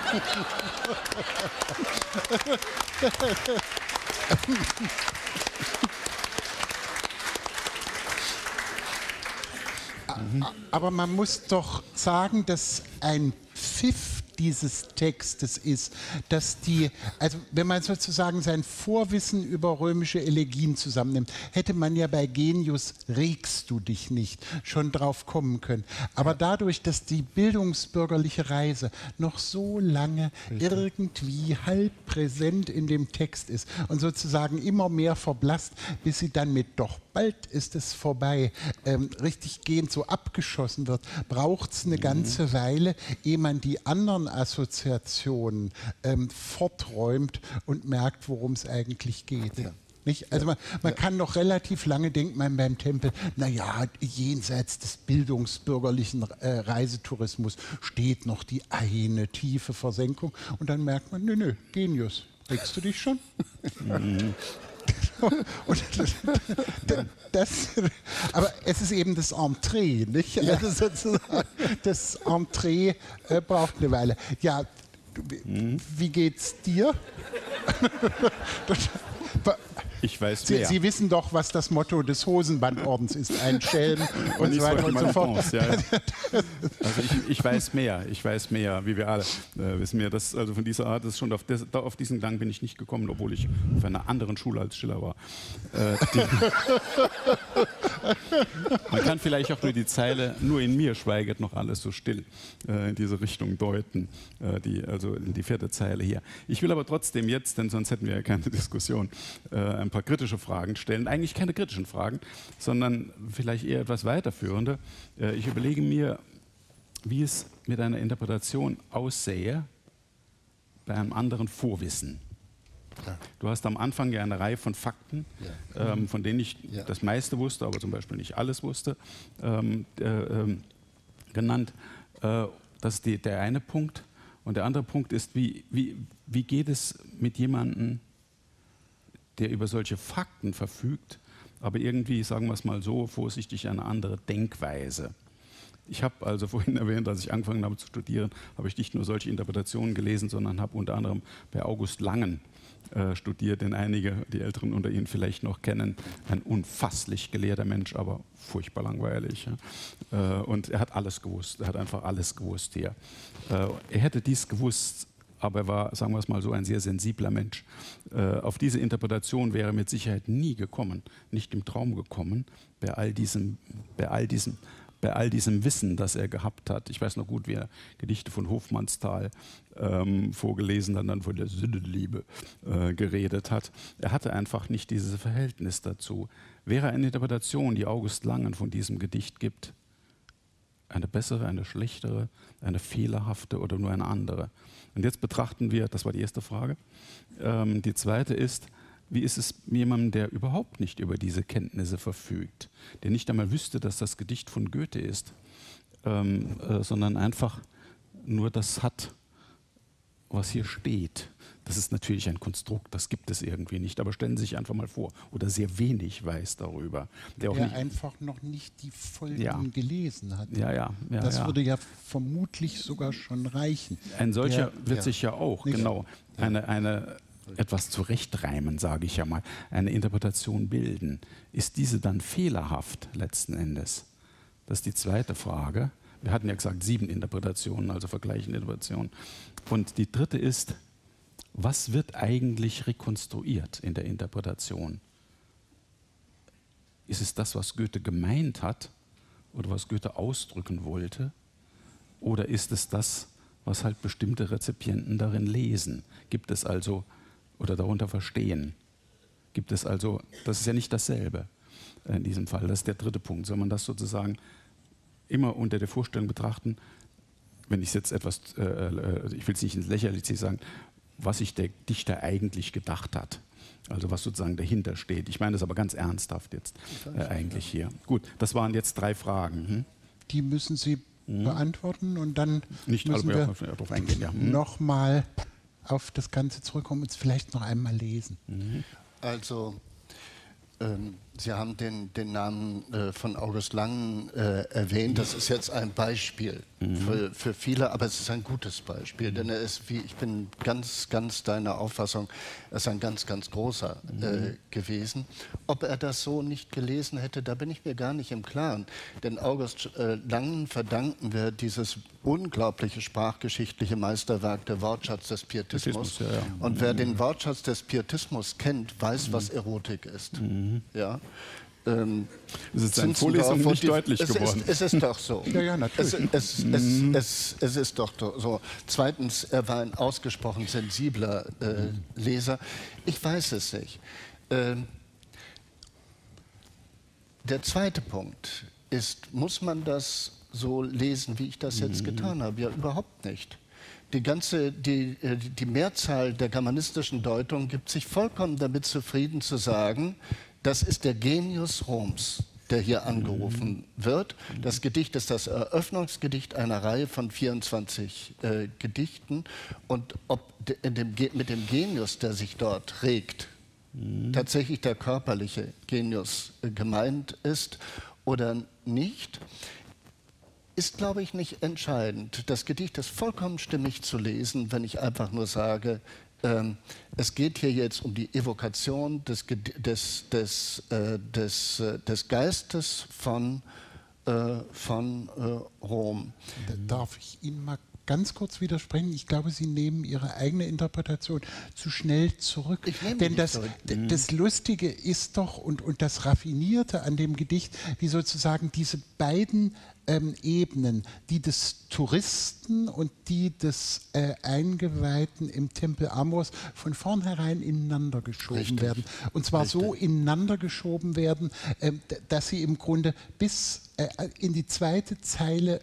Aber man muss doch sagen, dass ein Pfiff dieses Textes ist, dass die, also wenn man sozusagen sein Vorwissen über römische Elegien zusammennimmt, hätte man ja bei Genius regst du dich nicht schon drauf kommen können. Aber dadurch, dass die bildungsbürgerliche Reise noch so lange irgendwie halb präsent in dem Text ist und sozusagen immer mehr verblasst, bis sie dann mit doch bald ist es vorbei, ähm, richtig gehend so abgeschossen wird, braucht es eine mhm. ganze Weile, ehe man die anderen Assoziationen ähm, forträumt und merkt, worum es eigentlich geht. Ja. Nicht? Also man, man ja. kann noch relativ lange denkt man beim Tempel, naja, jenseits des bildungsbürgerlichen äh, Reisetourismus steht noch die eine tiefe Versenkung und dann merkt man, nö, nö, Genius, regst du dich schon? Und das, aber es ist eben das Entree, nicht? Ja. Also sozusagen, das Entree äh, braucht eine Weile. Ja, mhm. wie geht's dir? Ich weiß Sie, Sie, wissen doch, was das Motto des Hosenbandordens ist. Ein Schelm und, so weiter und so fort. Ja, Also ich, ich, weiß mehr. Ich weiß mehr, wie wir alle äh, wissen mehr. Das, also von dieser Art ist schon auf, des, auf, diesen Gang bin ich nicht gekommen, obwohl ich auf einer anderen Schule als Schiller war. Äh, man kann vielleicht auch nur die Zeile "Nur in mir schweiget noch alles so still" äh, in diese Richtung deuten. Äh, die, also in die vierte Zeile hier. Ich will aber trotzdem jetzt, denn sonst hätten wir ja keine Diskussion, äh, ein paar kritische Fragen stellen. Eigentlich keine kritischen Fragen, sondern vielleicht eher etwas weiterführende. Äh, ich überlege mir, wie es mit einer Interpretation aussähe bei einem anderen Vorwissen. Du hast am Anfang ja eine Reihe von Fakten, ja. ähm, von denen ich ja. das meiste wusste, aber zum Beispiel nicht alles wusste, ähm, äh, ähm, genannt. Äh, das ist die, der eine Punkt. Und der andere Punkt ist, wie, wie, wie geht es mit jemandem, der über solche Fakten verfügt, aber irgendwie, sagen wir es mal so, vorsichtig eine andere Denkweise. Ich habe also vorhin erwähnt, als ich angefangen habe zu studieren, habe ich nicht nur solche Interpretationen gelesen, sondern habe unter anderem bei August Langen äh, studiert, den einige, die Älteren unter Ihnen vielleicht noch kennen. Ein unfasslich gelehrter Mensch, aber furchtbar langweilig. Ja. Äh, und er hat alles gewusst, er hat einfach alles gewusst hier. Äh, er hätte dies gewusst, aber er war, sagen wir es mal so, ein sehr sensibler Mensch. Äh, auf diese Interpretation wäre er mit Sicherheit nie gekommen, nicht im Traum gekommen, bei all diesem, bei all diesem, bei all diesem Wissen, das er gehabt hat. Ich weiß noch gut, wie er Gedichte von Hofmannsthal ähm, vorgelesen hat, dann von der Sündenliebe äh, geredet hat. Er hatte einfach nicht dieses Verhältnis dazu. Wäre eine Interpretation, die August Langen von diesem Gedicht gibt, eine bessere, eine schlechtere, eine fehlerhafte oder nur eine andere? Und jetzt betrachten wir, das war die erste Frage. Ähm, die zweite ist, wie ist es jemandem, der überhaupt nicht über diese Kenntnisse verfügt, der nicht einmal wüsste, dass das Gedicht von Goethe ist, ähm, äh, sondern einfach nur das hat, was hier steht. Das ist natürlich ein Konstrukt, das gibt es irgendwie nicht. Aber stellen Sie sich einfach mal vor, oder sehr wenig weiß darüber. Der, der einfach noch nicht die Folgen ja. gelesen hat. Ja, ja, ja das ja. würde ja vermutlich sogar schon reichen. Ein solcher der, wird sich ja auch, nicht? genau, eine, eine etwas zurechtreimen, sage ich ja mal, eine Interpretation bilden. Ist diese dann fehlerhaft letzten Endes? Das ist die zweite Frage. Wir hatten ja gesagt sieben Interpretationen, also vergleichende Interpretationen. Und die dritte ist, was wird eigentlich rekonstruiert in der Interpretation? Ist es das, was Goethe gemeint hat oder was Goethe ausdrücken wollte? Oder ist es das, was halt bestimmte Rezipienten darin lesen? Gibt es also oder darunter verstehen? Gibt es also, das ist ja nicht dasselbe in diesem Fall, das ist der dritte Punkt. Soll man das sozusagen immer unter der Vorstellung betrachten, wenn ich es jetzt etwas, äh, äh ich will es nicht ins Lächerliche sagen, was sich der Dichter eigentlich gedacht hat. Also was sozusagen dahinter steht. Ich meine das aber ganz ernsthaft jetzt äh, eigentlich hier. Gut, das waren jetzt drei Fragen. Hm? Die müssen Sie hm. beantworten und dann Nicht müssen wir darauf eingehen. Ja. Hm. nochmal auf das Ganze zurückkommen und es vielleicht noch einmal lesen. Mhm. Also ähm, Sie haben den, den Namen äh, von August Langen äh, erwähnt. Das ist jetzt ein Beispiel mhm. für, für, viele, aber es ist ein gutes Beispiel, denn er ist, wie ich bin ganz, ganz deiner Auffassung, er ist ein ganz, ganz großer äh, mhm. gewesen. Ob er das so nicht gelesen hätte, da bin ich mir gar nicht im Klaren. Denn August äh, Langen verdanken wir dieses unglaubliche sprachgeschichtliche Meisterwerk, der Wortschatz des Pietismus. Ja, ja. Und wer den Wortschatz des Pietismus kennt, weiß, mhm. was Erotik ist. Mhm. Ja? Ähm, es ist in Vorlesung nicht die, deutlich es geworden. Ist, es ist doch so. ja, ja, natürlich. Es, es, mhm. es, ist doch so. Zweitens, er war ein ausgesprochen sensibler äh, Leser. Ich weiß es nicht. Ähm, der zweite Punkt ist, muss man das so lesen, wie ich das jetzt mhm. getan habe? Ja, überhaupt nicht. Die ganze, die, äh, die Mehrzahl der germanistischen Deutung gibt sich vollkommen damit zufrieden zu sagen, das ist der Genius Roms, der hier angerufen wird. Das Gedicht ist das Eröffnungsgedicht einer Reihe von 24 äh, Gedichten. Und ob dem, mit dem Genius, der sich dort regt, mhm. tatsächlich der körperliche Genius äh, gemeint ist oder nicht, ist, glaube ich, nicht entscheidend. Das Gedicht ist vollkommen stimmig zu lesen, wenn ich einfach nur sage, es geht hier jetzt um die Evokation des, des, des, äh, des, äh, des Geistes von, äh, von Rom. Darf ich Ihnen mal ganz kurz widersprechen. Ich glaube, Sie nehmen Ihre eigene Interpretation zu schnell zurück. Denn das, zurück. das Lustige ist doch und, und das Raffinierte an dem Gedicht, wie sozusagen diese beiden ähm, Ebenen, die des Touristen und die des äh, Eingeweihten im Tempel Amors von vornherein ineinander geschoben Richtig. werden. Und zwar Richtig. so ineinander geschoben werden, äh, dass sie im Grunde bis äh, in die zweite Zeile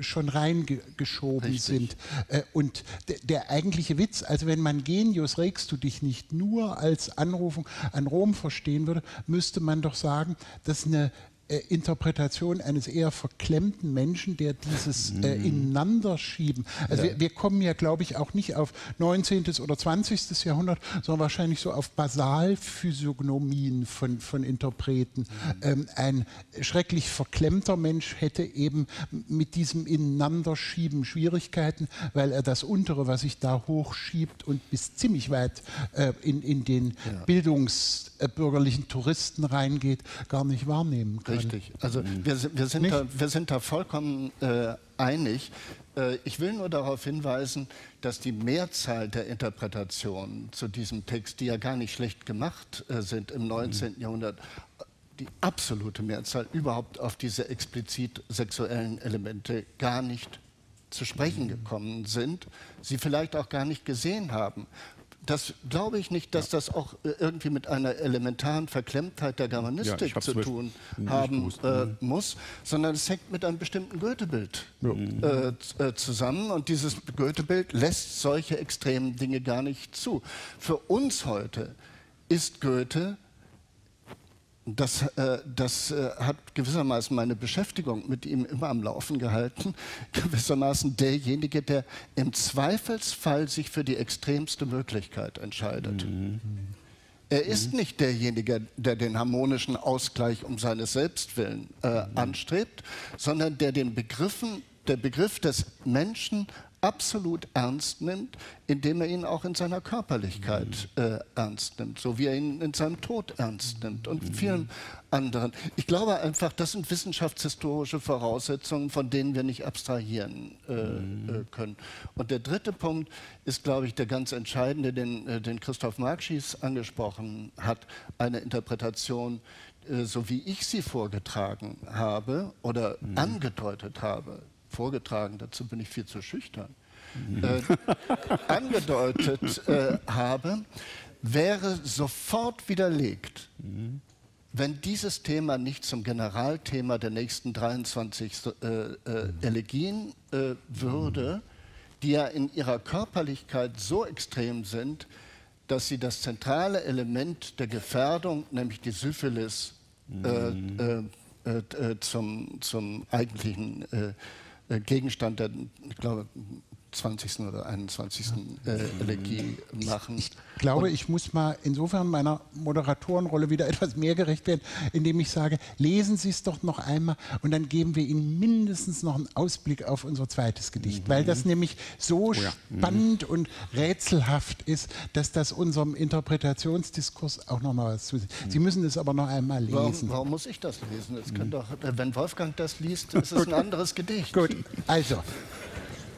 schon reingeschoben sind. Äh, und der eigentliche Witz, also wenn man Genius regst du dich nicht nur als Anrufung an Rom verstehen würde, müsste man doch sagen, dass eine äh, Interpretation eines eher verklemmten Menschen, der dieses äh, mhm. Ineinanderschieben, also ja. wir, wir, kommen ja, glaube ich, auch nicht auf 19. oder 20. Jahrhundert, sondern wahrscheinlich so auf Basalphysiognomien von, von Interpreten. Mhm. Ähm, ein schrecklich verklemmter Mensch hätte eben mit diesem Ineinanderschieben Schwierigkeiten, weil er das Untere, was sich da hochschiebt und bis ziemlich weit äh, in, in den ja. bildungsbürgerlichen Touristen reingeht, gar nicht wahrnehmen kann. Richtig. Also mhm. wir, wir, sind, da, wir sind da vollkommen äh, einig. Äh, ich will nur darauf hinweisen, dass die Mehrzahl der Interpretationen zu diesem Text, die ja gar nicht schlecht gemacht äh, sind im 19. Mhm. Jahrhundert, die absolute Mehrzahl überhaupt auf diese explizit sexuellen Elemente gar nicht zu sprechen mhm. gekommen sind, sie vielleicht auch gar nicht gesehen haben das glaube ich nicht, dass ja. das auch äh, irgendwie mit einer elementaren Verklemmtheit der Germanistik ja, zu tun haben äh, mhm. muss, sondern es hängt mit einem bestimmten Goethebild ja. äh, äh, zusammen und dieses Goethebild lässt solche extremen Dinge gar nicht zu. Für uns heute ist Goethe das, äh, das äh, hat gewissermaßen meine Beschäftigung mit ihm immer am Laufen gehalten. Gewissermaßen derjenige, der im Zweifelsfall sich für die extremste Möglichkeit entscheidet. Mhm. Er ist mhm. nicht derjenige, der den harmonischen Ausgleich um seines Selbstwillen äh, mhm. anstrebt, sondern der den Begriffen, der Begriff des Menschen absolut ernst nimmt, indem er ihn auch in seiner Körperlichkeit mhm. äh, ernst nimmt, so wie er ihn in seinem Tod ernst nimmt und mhm. vielen anderen. Ich glaube einfach, das sind wissenschaftshistorische Voraussetzungen, von denen wir nicht abstrahieren äh, mhm. äh, können. Und der dritte Punkt ist, glaube ich, der ganz entscheidende, den, äh, den Christoph Markschies angesprochen hat, eine Interpretation, äh, so wie ich sie vorgetragen habe oder angedeutet habe, vorgetragen, dazu bin ich viel zu schüchtern, äh, angedeutet äh, habe, wäre sofort widerlegt, mhm. wenn dieses Thema nicht zum Generalthema der nächsten 23 äh, äh, Elegien äh, würde, die ja in ihrer Körperlichkeit so extrem sind, dass sie das zentrale Element der Gefährdung, nämlich die Syphilis, äh, mhm. zum, zum eigentlichen äh, Gegenstand der, ich glaube, 20. oder 21. Äh, Elegie machen. Ich glaube, ich muss mal insofern meiner Moderatorenrolle wieder etwas mehr gerecht werden, indem ich sage, lesen Sie es doch noch einmal und dann geben wir Ihnen mindestens noch einen Ausblick auf unser zweites Gedicht, mhm. weil das nämlich so oh ja. spannend mhm. und rätselhaft ist, dass das unserem Interpretationsdiskurs auch noch mal was zu. Mhm. Sie müssen es aber noch einmal lesen. Warum, warum muss ich das lesen? Das mhm. doch, wenn Wolfgang das liest, ist es ein anderes Gedicht. Gut, also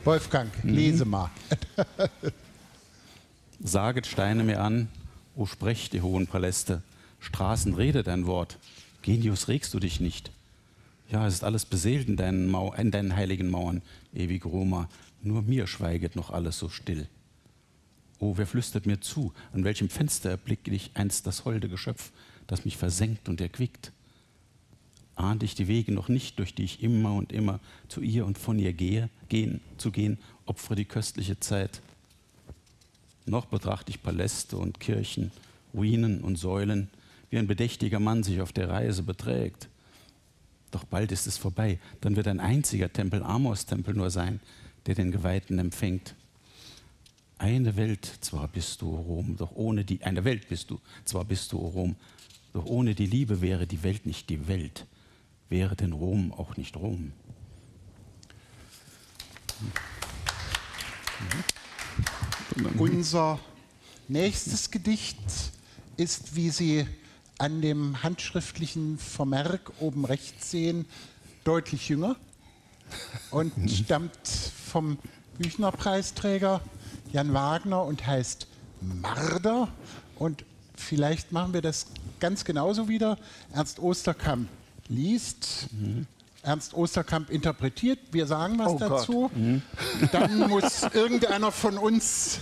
Wolfgang, lese mal. Saget Steine mir an, o sprecht, die hohen Paläste. Straßen, redet ein Wort. Genius, regst du dich nicht. Ja, es ist alles beseelt in deinen, Mau in deinen heiligen Mauern, ewig Roma. Nur mir schweiget noch alles so still. Oh, wer flüstert mir zu? An welchem Fenster erblicke ich einst das holde Geschöpf, das mich versenkt und erquickt? Ahnte ich die Wege noch nicht, durch die ich immer und immer zu ihr und von ihr gehe, gehen, zu gehen, opfere die köstliche Zeit. Noch betrachte ich Paläste und Kirchen, Ruinen und Säulen, wie ein bedächtiger Mann sich auf der Reise beträgt. Doch bald ist es vorbei, dann wird ein einziger Tempel, Amos-Tempel nur sein, der den Geweihten empfängt. Eine Welt, zwar bist du, Rom, doch ohne die, eine Welt bist du, zwar bist du, Rom, doch ohne die Liebe wäre die Welt nicht die Welt wäre denn Rom auch nicht Rom? Unser nächstes Gedicht ist, wie Sie an dem handschriftlichen Vermerk oben rechts sehen, deutlich jünger und stammt vom Büchner-Preisträger Jan Wagner und heißt Marder. Und vielleicht machen wir das ganz genauso wieder. Ernst Osterkamp liest. Ernst Osterkamp interpretiert, wir sagen was oh dazu. Mhm. Dann muss irgendeiner von uns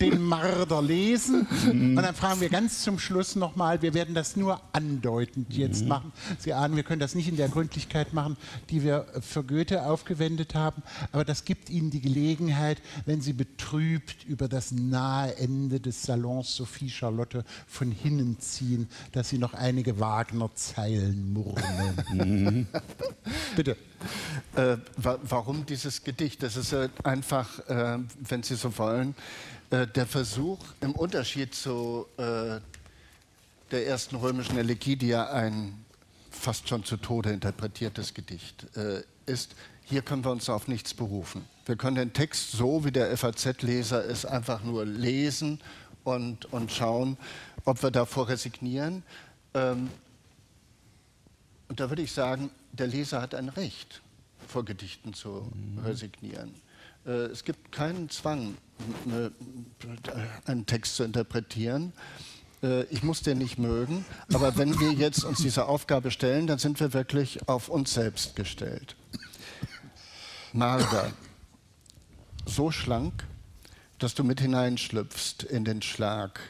den Marder lesen. Mhm. Und dann fragen wir ganz zum Schluss nochmal, wir werden das nur andeutend jetzt mhm. machen. Sie ahnen, wir können das nicht in der Gründlichkeit machen, die wir für Goethe aufgewendet haben. Aber das gibt Ihnen die Gelegenheit, wenn Sie betrübt über das nahe Ende des Salons Sophie Charlotte von hinnen ziehen, dass Sie noch einige Wagner-Zeilen murmeln. Bitte. Äh, wa warum dieses Gedicht? Das ist äh, einfach, äh, wenn Sie so wollen, äh, der Versuch, im Unterschied zu äh, der ersten römischen Elegie, die ja ein fast schon zu Tode interpretiertes Gedicht äh, ist, hier können wir uns auf nichts berufen. Wir können den Text so, wie der FAZ-Leser es einfach nur lesen und, und schauen, ob wir davor resignieren. Ähm, und da würde ich sagen, der Leser hat ein Recht, vor Gedichten zu mhm. resignieren. Äh, es gibt keinen Zwang, einen Text zu interpretieren. Äh, ich muss den nicht mögen, aber wenn wir jetzt uns diese Aufgabe stellen, dann sind wir wirklich auf uns selbst gestellt. Marder, so schlank, dass du mit hineinschlüpfst in den Schlag,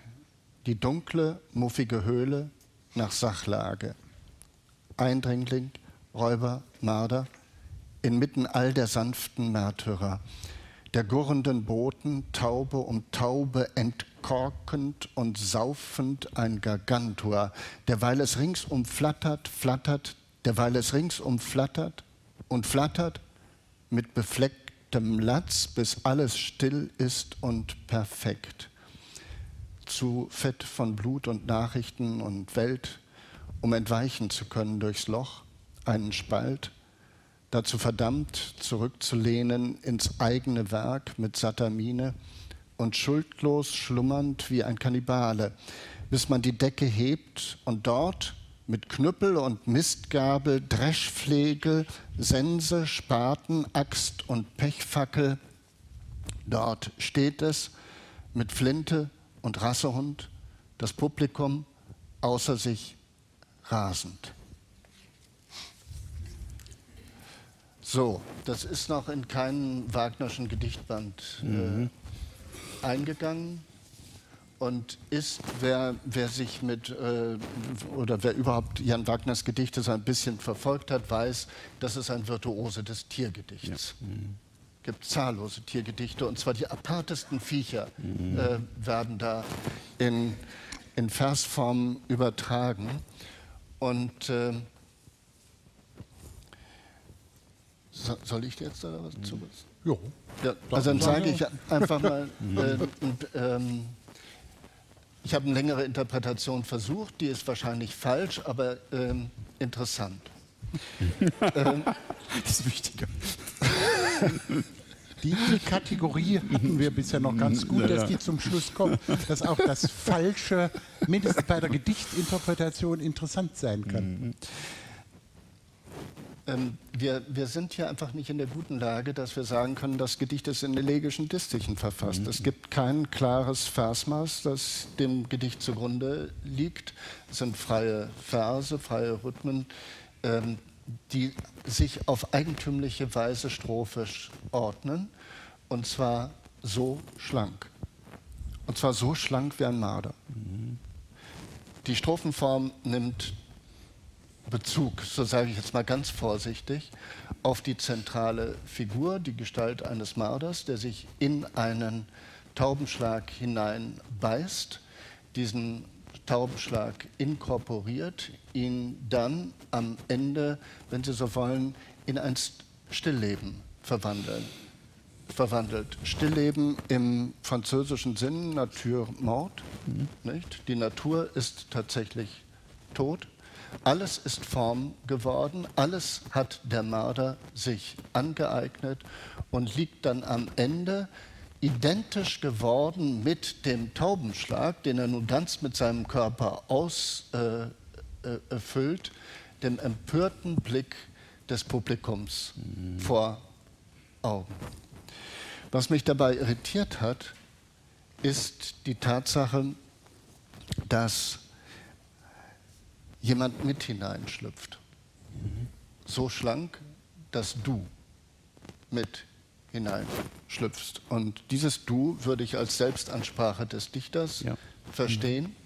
die dunkle, muffige Höhle nach Sachlage. Eindringling, Räuber, Marder, inmitten all der sanften Märtyrer, der gurrenden Boten, Taube um Taube entkorkend und saufend ein Gargantua, derweil es ringsum flattert, flattert, derweil es ringsum flattert und flattert mit beflecktem Latz, bis alles still ist und perfekt. Zu fett von Blut und Nachrichten und Welt, um entweichen zu können durchs Loch, einen Spalt, dazu verdammt, zurückzulehnen ins eigene Werk mit satter Miene und schuldlos schlummernd wie ein Kannibale, bis man die Decke hebt und dort mit Knüppel und Mistgabel, Dreschflegel, Sense, Spaten, Axt und Pechfackel, dort steht es mit Flinte und Rassehund, das Publikum außer sich rasend. So, das ist noch in keinen Wagnerschen Gedichtband äh, mhm. eingegangen und ist, wer, wer sich mit äh, oder wer überhaupt Jan Wagners Gedichte so ein bisschen verfolgt hat, weiß, das ist ein Virtuose des Tiergedichts. Ja. Mhm. Es gibt zahllose Tiergedichte und zwar die apartesten Viecher mhm. äh, werden da in, in Versform übertragen. Und äh, so, soll ich jetzt da was mhm. zu? Jo. Ja, also dann sage ich einfach mal, äh, ähm, ich habe eine längere Interpretation versucht, die ist wahrscheinlich falsch, aber ähm, interessant. ähm, das ist wichtiger. Die, die, Kategorie hatten wir bisher noch ganz gut, dass die zum Schluss kommt, dass auch das Falsche mindestens bei der Gedichtinterpretation interessant sein kann. Ähm, wir, wir, sind hier einfach nicht in der guten Lage, dass wir sagen können, das Gedicht ist in elegischen Distichen verfasst. Mhm. Es gibt kein klares Versmaß, das dem Gedicht zugrunde liegt. Es sind freie Verse, freie Rhythmen, ähm, die sich auf eigentümliche Weise strophisch ordnen. Und zwar so schlank. Und zwar so schlank wie ein Marder. Mhm. Die Strophenform nimmt Bezug, so sage ich jetzt mal ganz vorsichtig, auf die zentrale Figur, die Gestalt eines Marders, der sich in einen Taubenschlag hineinbeißt, diesen Taubenschlag inkorporiert, ihn dann am Ende, wenn Sie so wollen, in ein Stillleben verwandeln, verwandelt. Stillleben im französischen Sinn, Natur mort. Mhm. Nicht? Die Natur ist tatsächlich tot alles ist Form geworden, alles hat der Mörder sich angeeignet und liegt dann am Ende identisch geworden mit dem Taubenschlag, den er nun ganz mit seinem Körper ausfüllt, äh, äh, dem empörten Blick des Publikums mhm. vor Augen. Was mich dabei irritiert hat, ist die Tatsache, dass jemand mit hineinschlüpft. So schlank, dass du mit hineinschlüpfst. Und dieses Du würde ich als Selbstansprache des Dichters ja. verstehen.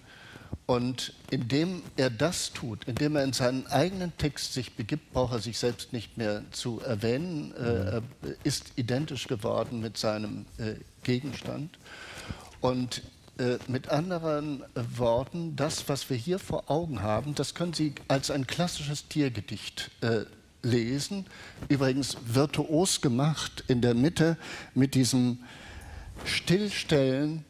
Und indem er das tut, indem er in seinen eigenen Text sich begibt, braucht er sich selbst nicht mehr zu erwähnen. Äh, er ist identisch geworden mit seinem äh, Gegenstand. Und äh, mit anderen Worten, das, was wir hier vor Augen haben, das können Sie als ein klassisches Tiergedicht äh, lesen. Übrigens virtuos gemacht in der Mitte mit diesem Stillstellen,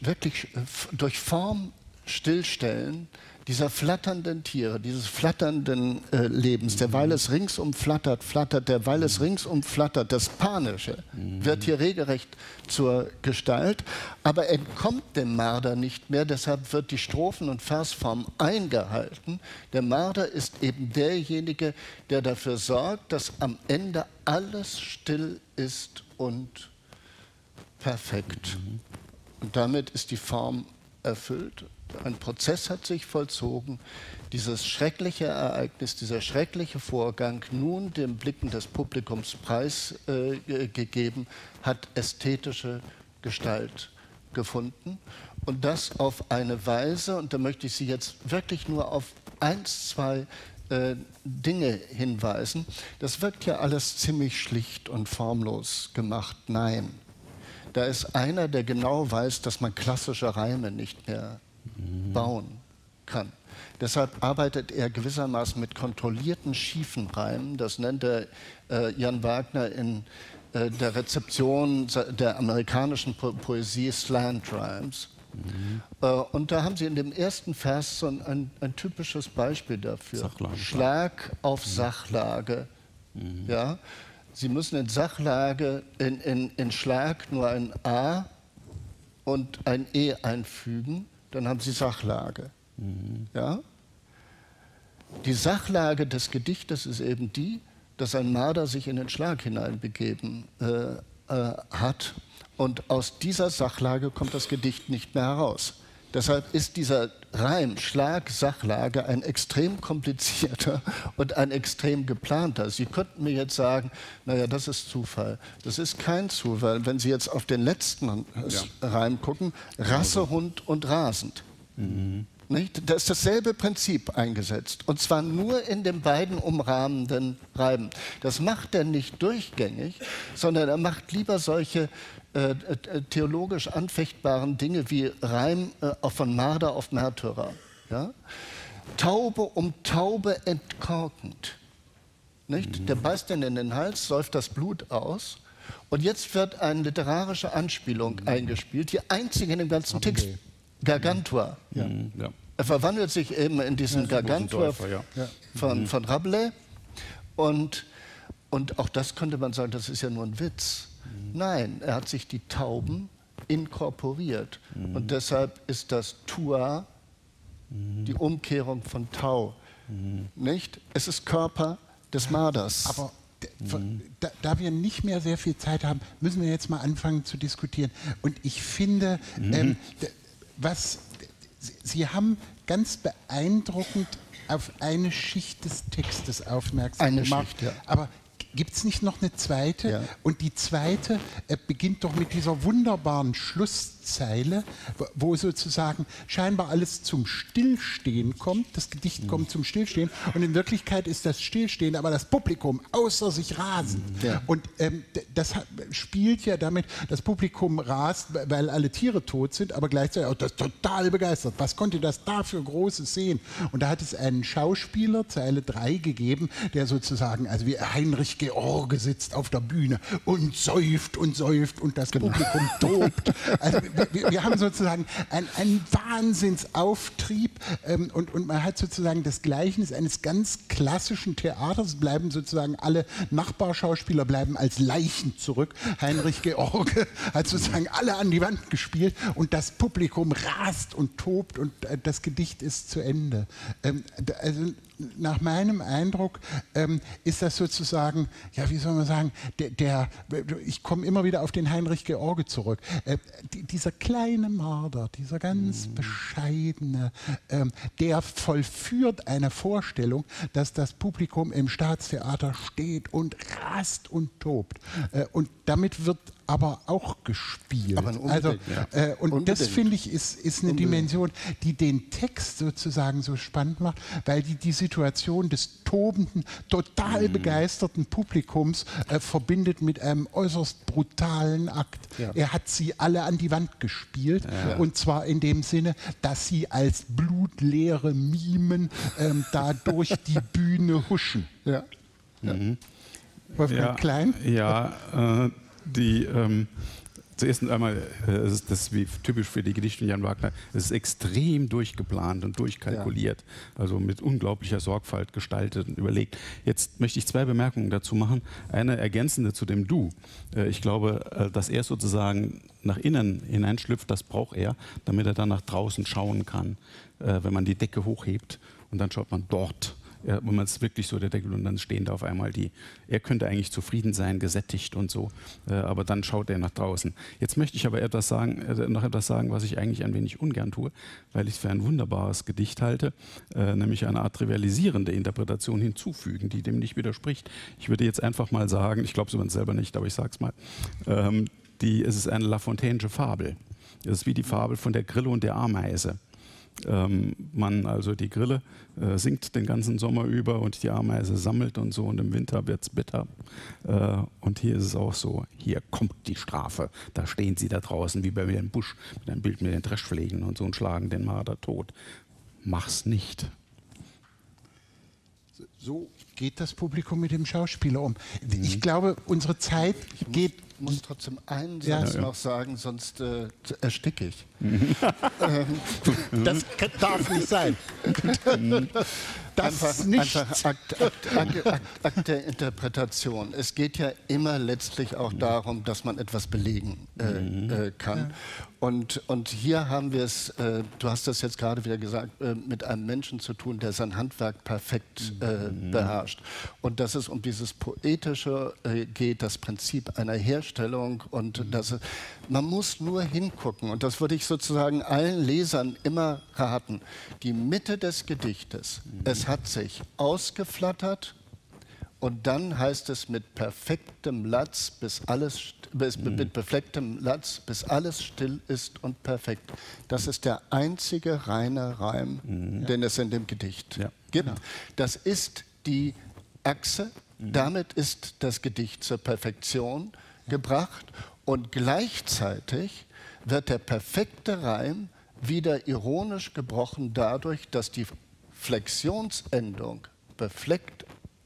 wirklich äh, durch Form stillstellen dieser flatternden Tiere, dieses flatternden äh, Lebens, derweil es ringsum flattert, flattert, derweil es ringsum flattert, das Panische wird hier regelrecht zur Gestalt, aber entkommt dem Marder nicht mehr, deshalb wird die Strophen- und Versform eingehalten. Der Marder ist eben derjenige, der dafür sorgt, dass am Ende alles still ist und perfekt. Und damit ist die Form erfüllt ein Prozess hat sich vollzogen, dieses schreckliche Ereignis, dieser schreckliche Vorgang nun dem Blicken des Publikums preisgegeben, äh, hat ästhetische Gestalt gefunden. Und das auf eine Weise, und da möchte ich Sie jetzt wirklich nur auf eins, zwei äh, Dinge hinweisen. Das wirkt ja alles ziemlich schlicht und formlos gemacht. Nein. Da ist einer, der genau weiß, dass man klassische Reime nicht mehr bauen kann. Deshalb arbeitet er gewissermaßen mit kontrollierten schiefen Reimen. Das nennt er äh, Jan Wagner in äh, der Rezeption der amerikanischen po Poesie Slant Rhymes. Mhm. Äh, und da haben Sie in dem ersten Vers so ein, ein typisches Beispiel dafür. Sachlage. Schlag auf mhm. Sachlage. Mhm. Ja? Sie müssen in Sachlage, in, in, in Schlag nur ein A und ein E einfügen dann haben Sie Sachlage. Mhm. Ja? Die Sachlage des Gedichtes ist eben die, dass ein Marder sich in den Schlag hineinbegeben äh, äh, hat. Und aus dieser Sachlage kommt das Gedicht nicht mehr heraus. Deshalb ist dieser Reim Schlag, Sachlage ein extrem komplizierter und ein extrem geplanter. Sie könnten mir jetzt sagen, naja, das ist Zufall. Das ist kein Zufall. Wenn Sie jetzt auf den letzten ja. Reim gucken, Rasse, Hund und rasend. Mhm. Nicht? Da ist dasselbe Prinzip eingesetzt. Und zwar nur in den beiden umrahmenden Reiben. Das macht er nicht durchgängig, sondern er macht lieber solche äh, äh, theologisch anfechtbaren Dinge wie Reim äh, von Marder auf Märtyrer. Ja? Taube um Taube entkorkend. Nicht? Mhm. Der beißt ihn in den Hals, säuft das Blut aus Und jetzt wird eine literarische Anspielung eingespielt, die einzige in dem ganzen Text. Gargantua. Ja. Ja. Er verwandelt sich eben in diesen Gargantua ja. von, von Rabelais. Und, und auch das könnte man sagen, das ist ja nur ein Witz. Nein, er hat sich die Tauben inkorporiert. Und deshalb ist das Tua die Umkehrung von Tau. Nicht? Es ist Körper des Marders. Aber von- da, da wir nicht mehr sehr viel Zeit haben, müssen wir jetzt mal anfangen zu diskutieren. Und ich finde, ähm, d- was Sie- Sie haben ganz beeindruckend auf eine Schicht des Textes aufmerksam Eine gemacht. Schicht, ja. Aber gibt es nicht noch eine zweite? Ja. Und die zweite äh, beginnt doch mit dieser wunderbaren Schlusszeile, wo, wo sozusagen scheinbar alles zum Stillstehen kommt. Das Gedicht kommt zum Stillstehen und in Wirklichkeit ist das Stillstehen, aber das Publikum außer sich rasend. Ja. Und ähm, das spielt ja damit, das Publikum rast, weil alle Tiere tot sind, aber gleichzeitig auch das total begeistert. Was konnte das da für Großes sehen? Und da hat es einen Schauspieler, Zeile 3, gegeben, der sozusagen, also wie Heinrich George sitzt auf der Bühne und säuft und säuft und das Publikum tobt. Also wir, wir- haben sozusagen ein- einen Wahnsinnsauftrieb ähm, und, und man hat sozusagen das Gleichnis eines ganz klassischen Theaters, bleiben sozusagen alle Nachbarschauspieler bleiben als Leichen zurück. Heinrich George hat sozusagen alle an die Wand gespielt und das Publikum rast und tobt und äh, das Gedicht ist zu Ende. Ähm, also nach meinem Eindruck ähm, ist das sozusagen, ja, wie soll man sagen, der, der ich komme immer wieder auf den Heinrich George zurück. Äh, die, dieser kleine Marder, dieser ganz bescheidene, ähm, der vollführt eine Vorstellung, dass das Publikum im Staatstheater steht und rast und tobt. Äh, und damit wird aber auch gespielt. Aber also, unbedingt, ja. äh, und das Unbedingt. finde ich ist, ist eine Dimension, die den Text sozusagen so spannend macht, weil die die Situation des tobenden, Mhm. total begeisterten Publikums äh, verbindet mit einem äußerst brutalen Akt. Ja. Er hat sie alle an die Wand gespielt und zwar in dem Sinne, dass sie als blutleere Mimen ähm, da durch die Bühne huschen. ja. Wolfgang Klein? Ja, äh, die ähm, zuerst einmal, äh, ist das ist wie typisch für die Gedichte von Jan Wagner, es ist extrem durchgeplant und durchkalkuliert, also mit unglaublicher Sorgfalt gestaltet und überlegt. Jetzt möchte ich zwei Bemerkungen dazu machen. Eine ergänzende zu dem Du. Äh, ich glaube, äh, dass er sozusagen nach innen hineinschlüpft, das braucht er, damit er dann nach draußen schauen kann, äh, wenn man die Decke hochhebt und dann schaut man dort ja, wenn man es wirklich so der Deckel und dann stehen da auf einmal die. Er könnte eigentlich zufrieden sein, gesättigt und so, äh, aber dann schaut er nach draußen. Jetzt möchte ich aber etwas sagen, äh, noch etwas sagen, was ich eigentlich ein wenig ungern tue, weil ich es für ein wunderbares Gedicht halte, äh, nämlich eine Art trivialisierende Interpretation hinzufügen, die dem nicht widerspricht. Ich würde jetzt einfach mal sagen, ich glaube es übrigens selber nicht, aber ich sage es mal, ähm, die, es ist eine Lafontaine'sche Fabel. Es ist wie die Fabel von der Grille und der Ameise ähm, man also die Grille äh, singt den ganzen Sommer über und die Ameise sammelt und so und im Winter wird es bitter. Äh, und hier ist es auch so, hier kommt die Strafe. Da stehen sie da draußen wie bei mir im Busch mit einem Bild mit den Dreschflägen und so und schlagen den Marder tot. Mach's nicht. So geht das Publikum mit dem Schauspieler um. Ich glaube, unsere Zeit geht. Ich muss trotzdem einen Ja. Satz Ja, noch sagen, sonst äh, ersticke ich. Das darf nicht sein. Das einfach, nicht. einfach Akt, Akt, Akt, Akt, der Interpretation. Es geht ja immer letztlich auch darum, dass man etwas belegen äh, äh, kann. Und, und hier haben wir es, äh, du hast das jetzt gerade wieder gesagt, äh, mit einem Menschen zu tun, der sein Handwerk perfekt äh, beherrscht. Und dass es um dieses Poetische äh, geht, das Prinzip einer Herstellung. Und dass es, man muss nur hingucken. Und das würde ich sozusagen allen Lesern immer raten. Die Mitte des Gedichtes, es hat sich ausgeflattert und dann heißt es mit perfektem Latz, bis alles bis, mit beflecktem Latz, bis alles still ist und perfekt. Das ist der einzige reine Reim, den es in dem Gedicht Ja. gibt. Das ist die Achse. Damit ist das Gedicht zur Perfektion gebracht und gleichzeitig wird der perfekte Reim wieder ironisch gebrochen dadurch, dass die Flexionsendung befleckt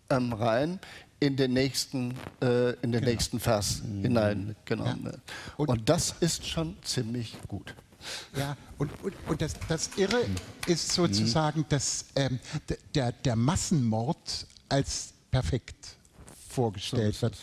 am Rhein in den nächsten, äh, in den genau. nächsten Vers mhm. hineingenommen wird. Und, und das ist schon ziemlich gut. Ja, und, und, und das, das Irre ist sozusagen, dass ähm, der, der Massenmord als perfekt vorgestellt wird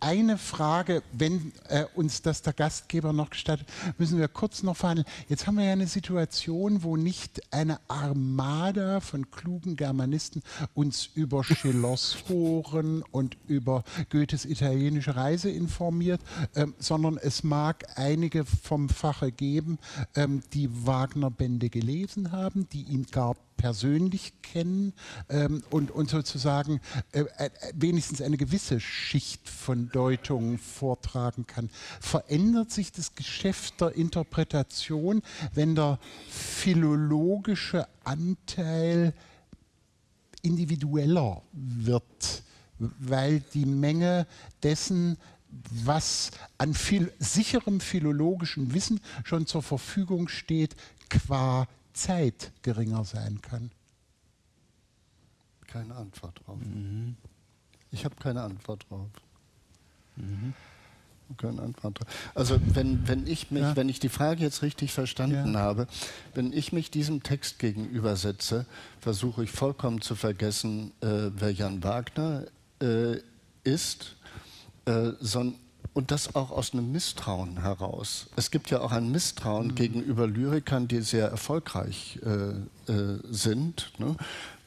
eine Frage, wenn äh, uns das der Gastgeber noch gestattet, müssen wir kurz noch verhandeln. Jetzt haben wir ja eine Situation, wo nicht eine Armada von klugen Germanisten uns über Schillers Foren und über Goethes italienische Reise informiert, ähm, sondern es mag einige vom Fache geben, ähm, die Wagner-Bände gelesen haben, die ihn gar persönlich kennen ähm, und, und sozusagen äh, äh, wenigstens eine gewisse Schicht von Deutungen vortragen kann. Verändert sich das Geschäft der Interpretation, wenn der philologische Anteil individueller wird, weil die Menge dessen, was an viel, sicherem philologischen Wissen schon zur Verfügung steht, qua Zeit geringer sein kann? Keine Antwort drauf. Mhm. Ich habe keine Antwort drauf. Mhm. Keine Antwort drauf. Also wenn, wenn ich mich, ja. wenn ich die Frage jetzt richtig verstanden ja. habe, wenn ich mich diesem Text gegenübersetze, versuche ich vollkommen zu vergessen, äh, wer Jan Wagner äh, ist, äh, sondern und das auch aus einem Misstrauen heraus. Es gibt ja auch ein Misstrauen mhm. gegenüber Lyrikern, die sehr erfolgreich äh, äh, sind. Ne?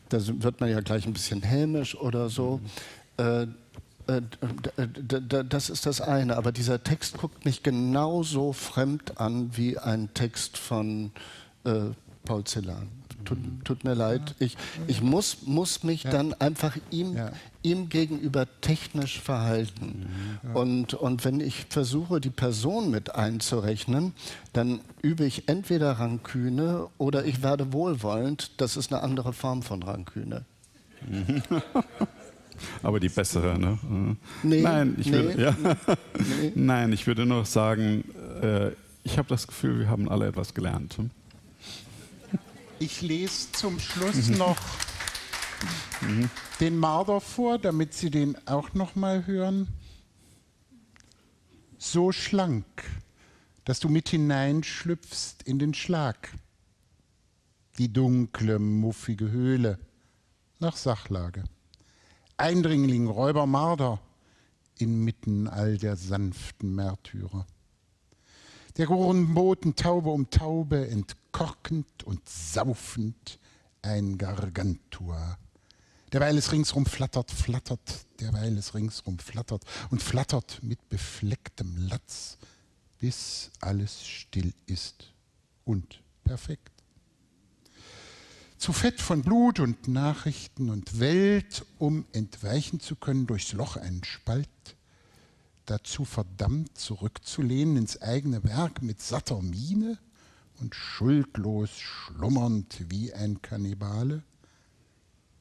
Da wird man ja gleich ein bisschen hämisch oder so. Mhm. Äh, äh das ist das eine. Aber dieser Text guckt mich genauso fremd an wie ein Text von äh, Paul Celan tut, tut mir leid. Ich, ich muss, muss mich ja. dann einfach ihm, ja. ihm gegenüber technisch verhalten. Ja. Und, und wenn ich versuche, die Person mit einzurechnen, dann übe ich entweder Ranküne oder ich werde wohlwollend. Das ist eine andere Form von Ranküne. Aber die bessere, ne? Nee, Nein, ich würde, nee, ja. nee. Nein, ich würde noch sagen, äh, ich habe das Gefühl, wir haben alle etwas gelernt. Ich lese zum Schluss mhm. noch den Marder vor, damit Sie den auch noch mal hören. So schlank, dass du mit hineinschlüpfst in den Schlag. Die dunkle, muffige Höhle nach Sachlage. Eindringling, Räuber, Marder inmitten all der sanften Märtyrer. Der Boten Taube um Taube entkorkend und saufend ein Gargantua. Derweil es ringsrum flattert, flattert, derweil es ringsrum flattert und flattert mit beflecktem Latz, bis alles still ist und perfekt. Zu fett von Blut und Nachrichten und Welt, um entweichen zu können durchs Loch einen Spalt, dazu verdammt, zurückzulehnen ins eigene Werk mit satter Miene und schuldlos schlummernd wie ein Kannibale,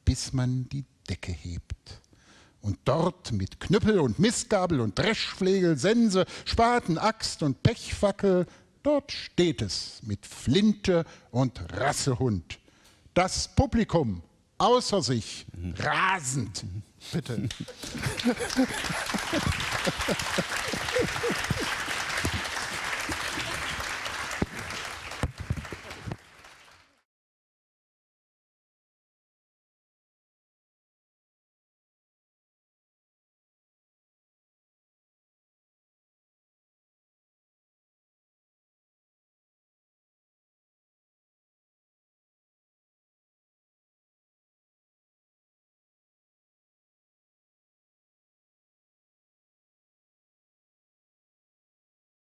bis man die Decke hebt und dort mit Knüppel und Mistgabel und Dreschflegel, Sense, Spaten, Axt und Pechfackel, dort steht es mit Flinte und Rassehund. Das Publikum außer sich, rasend. Bitte.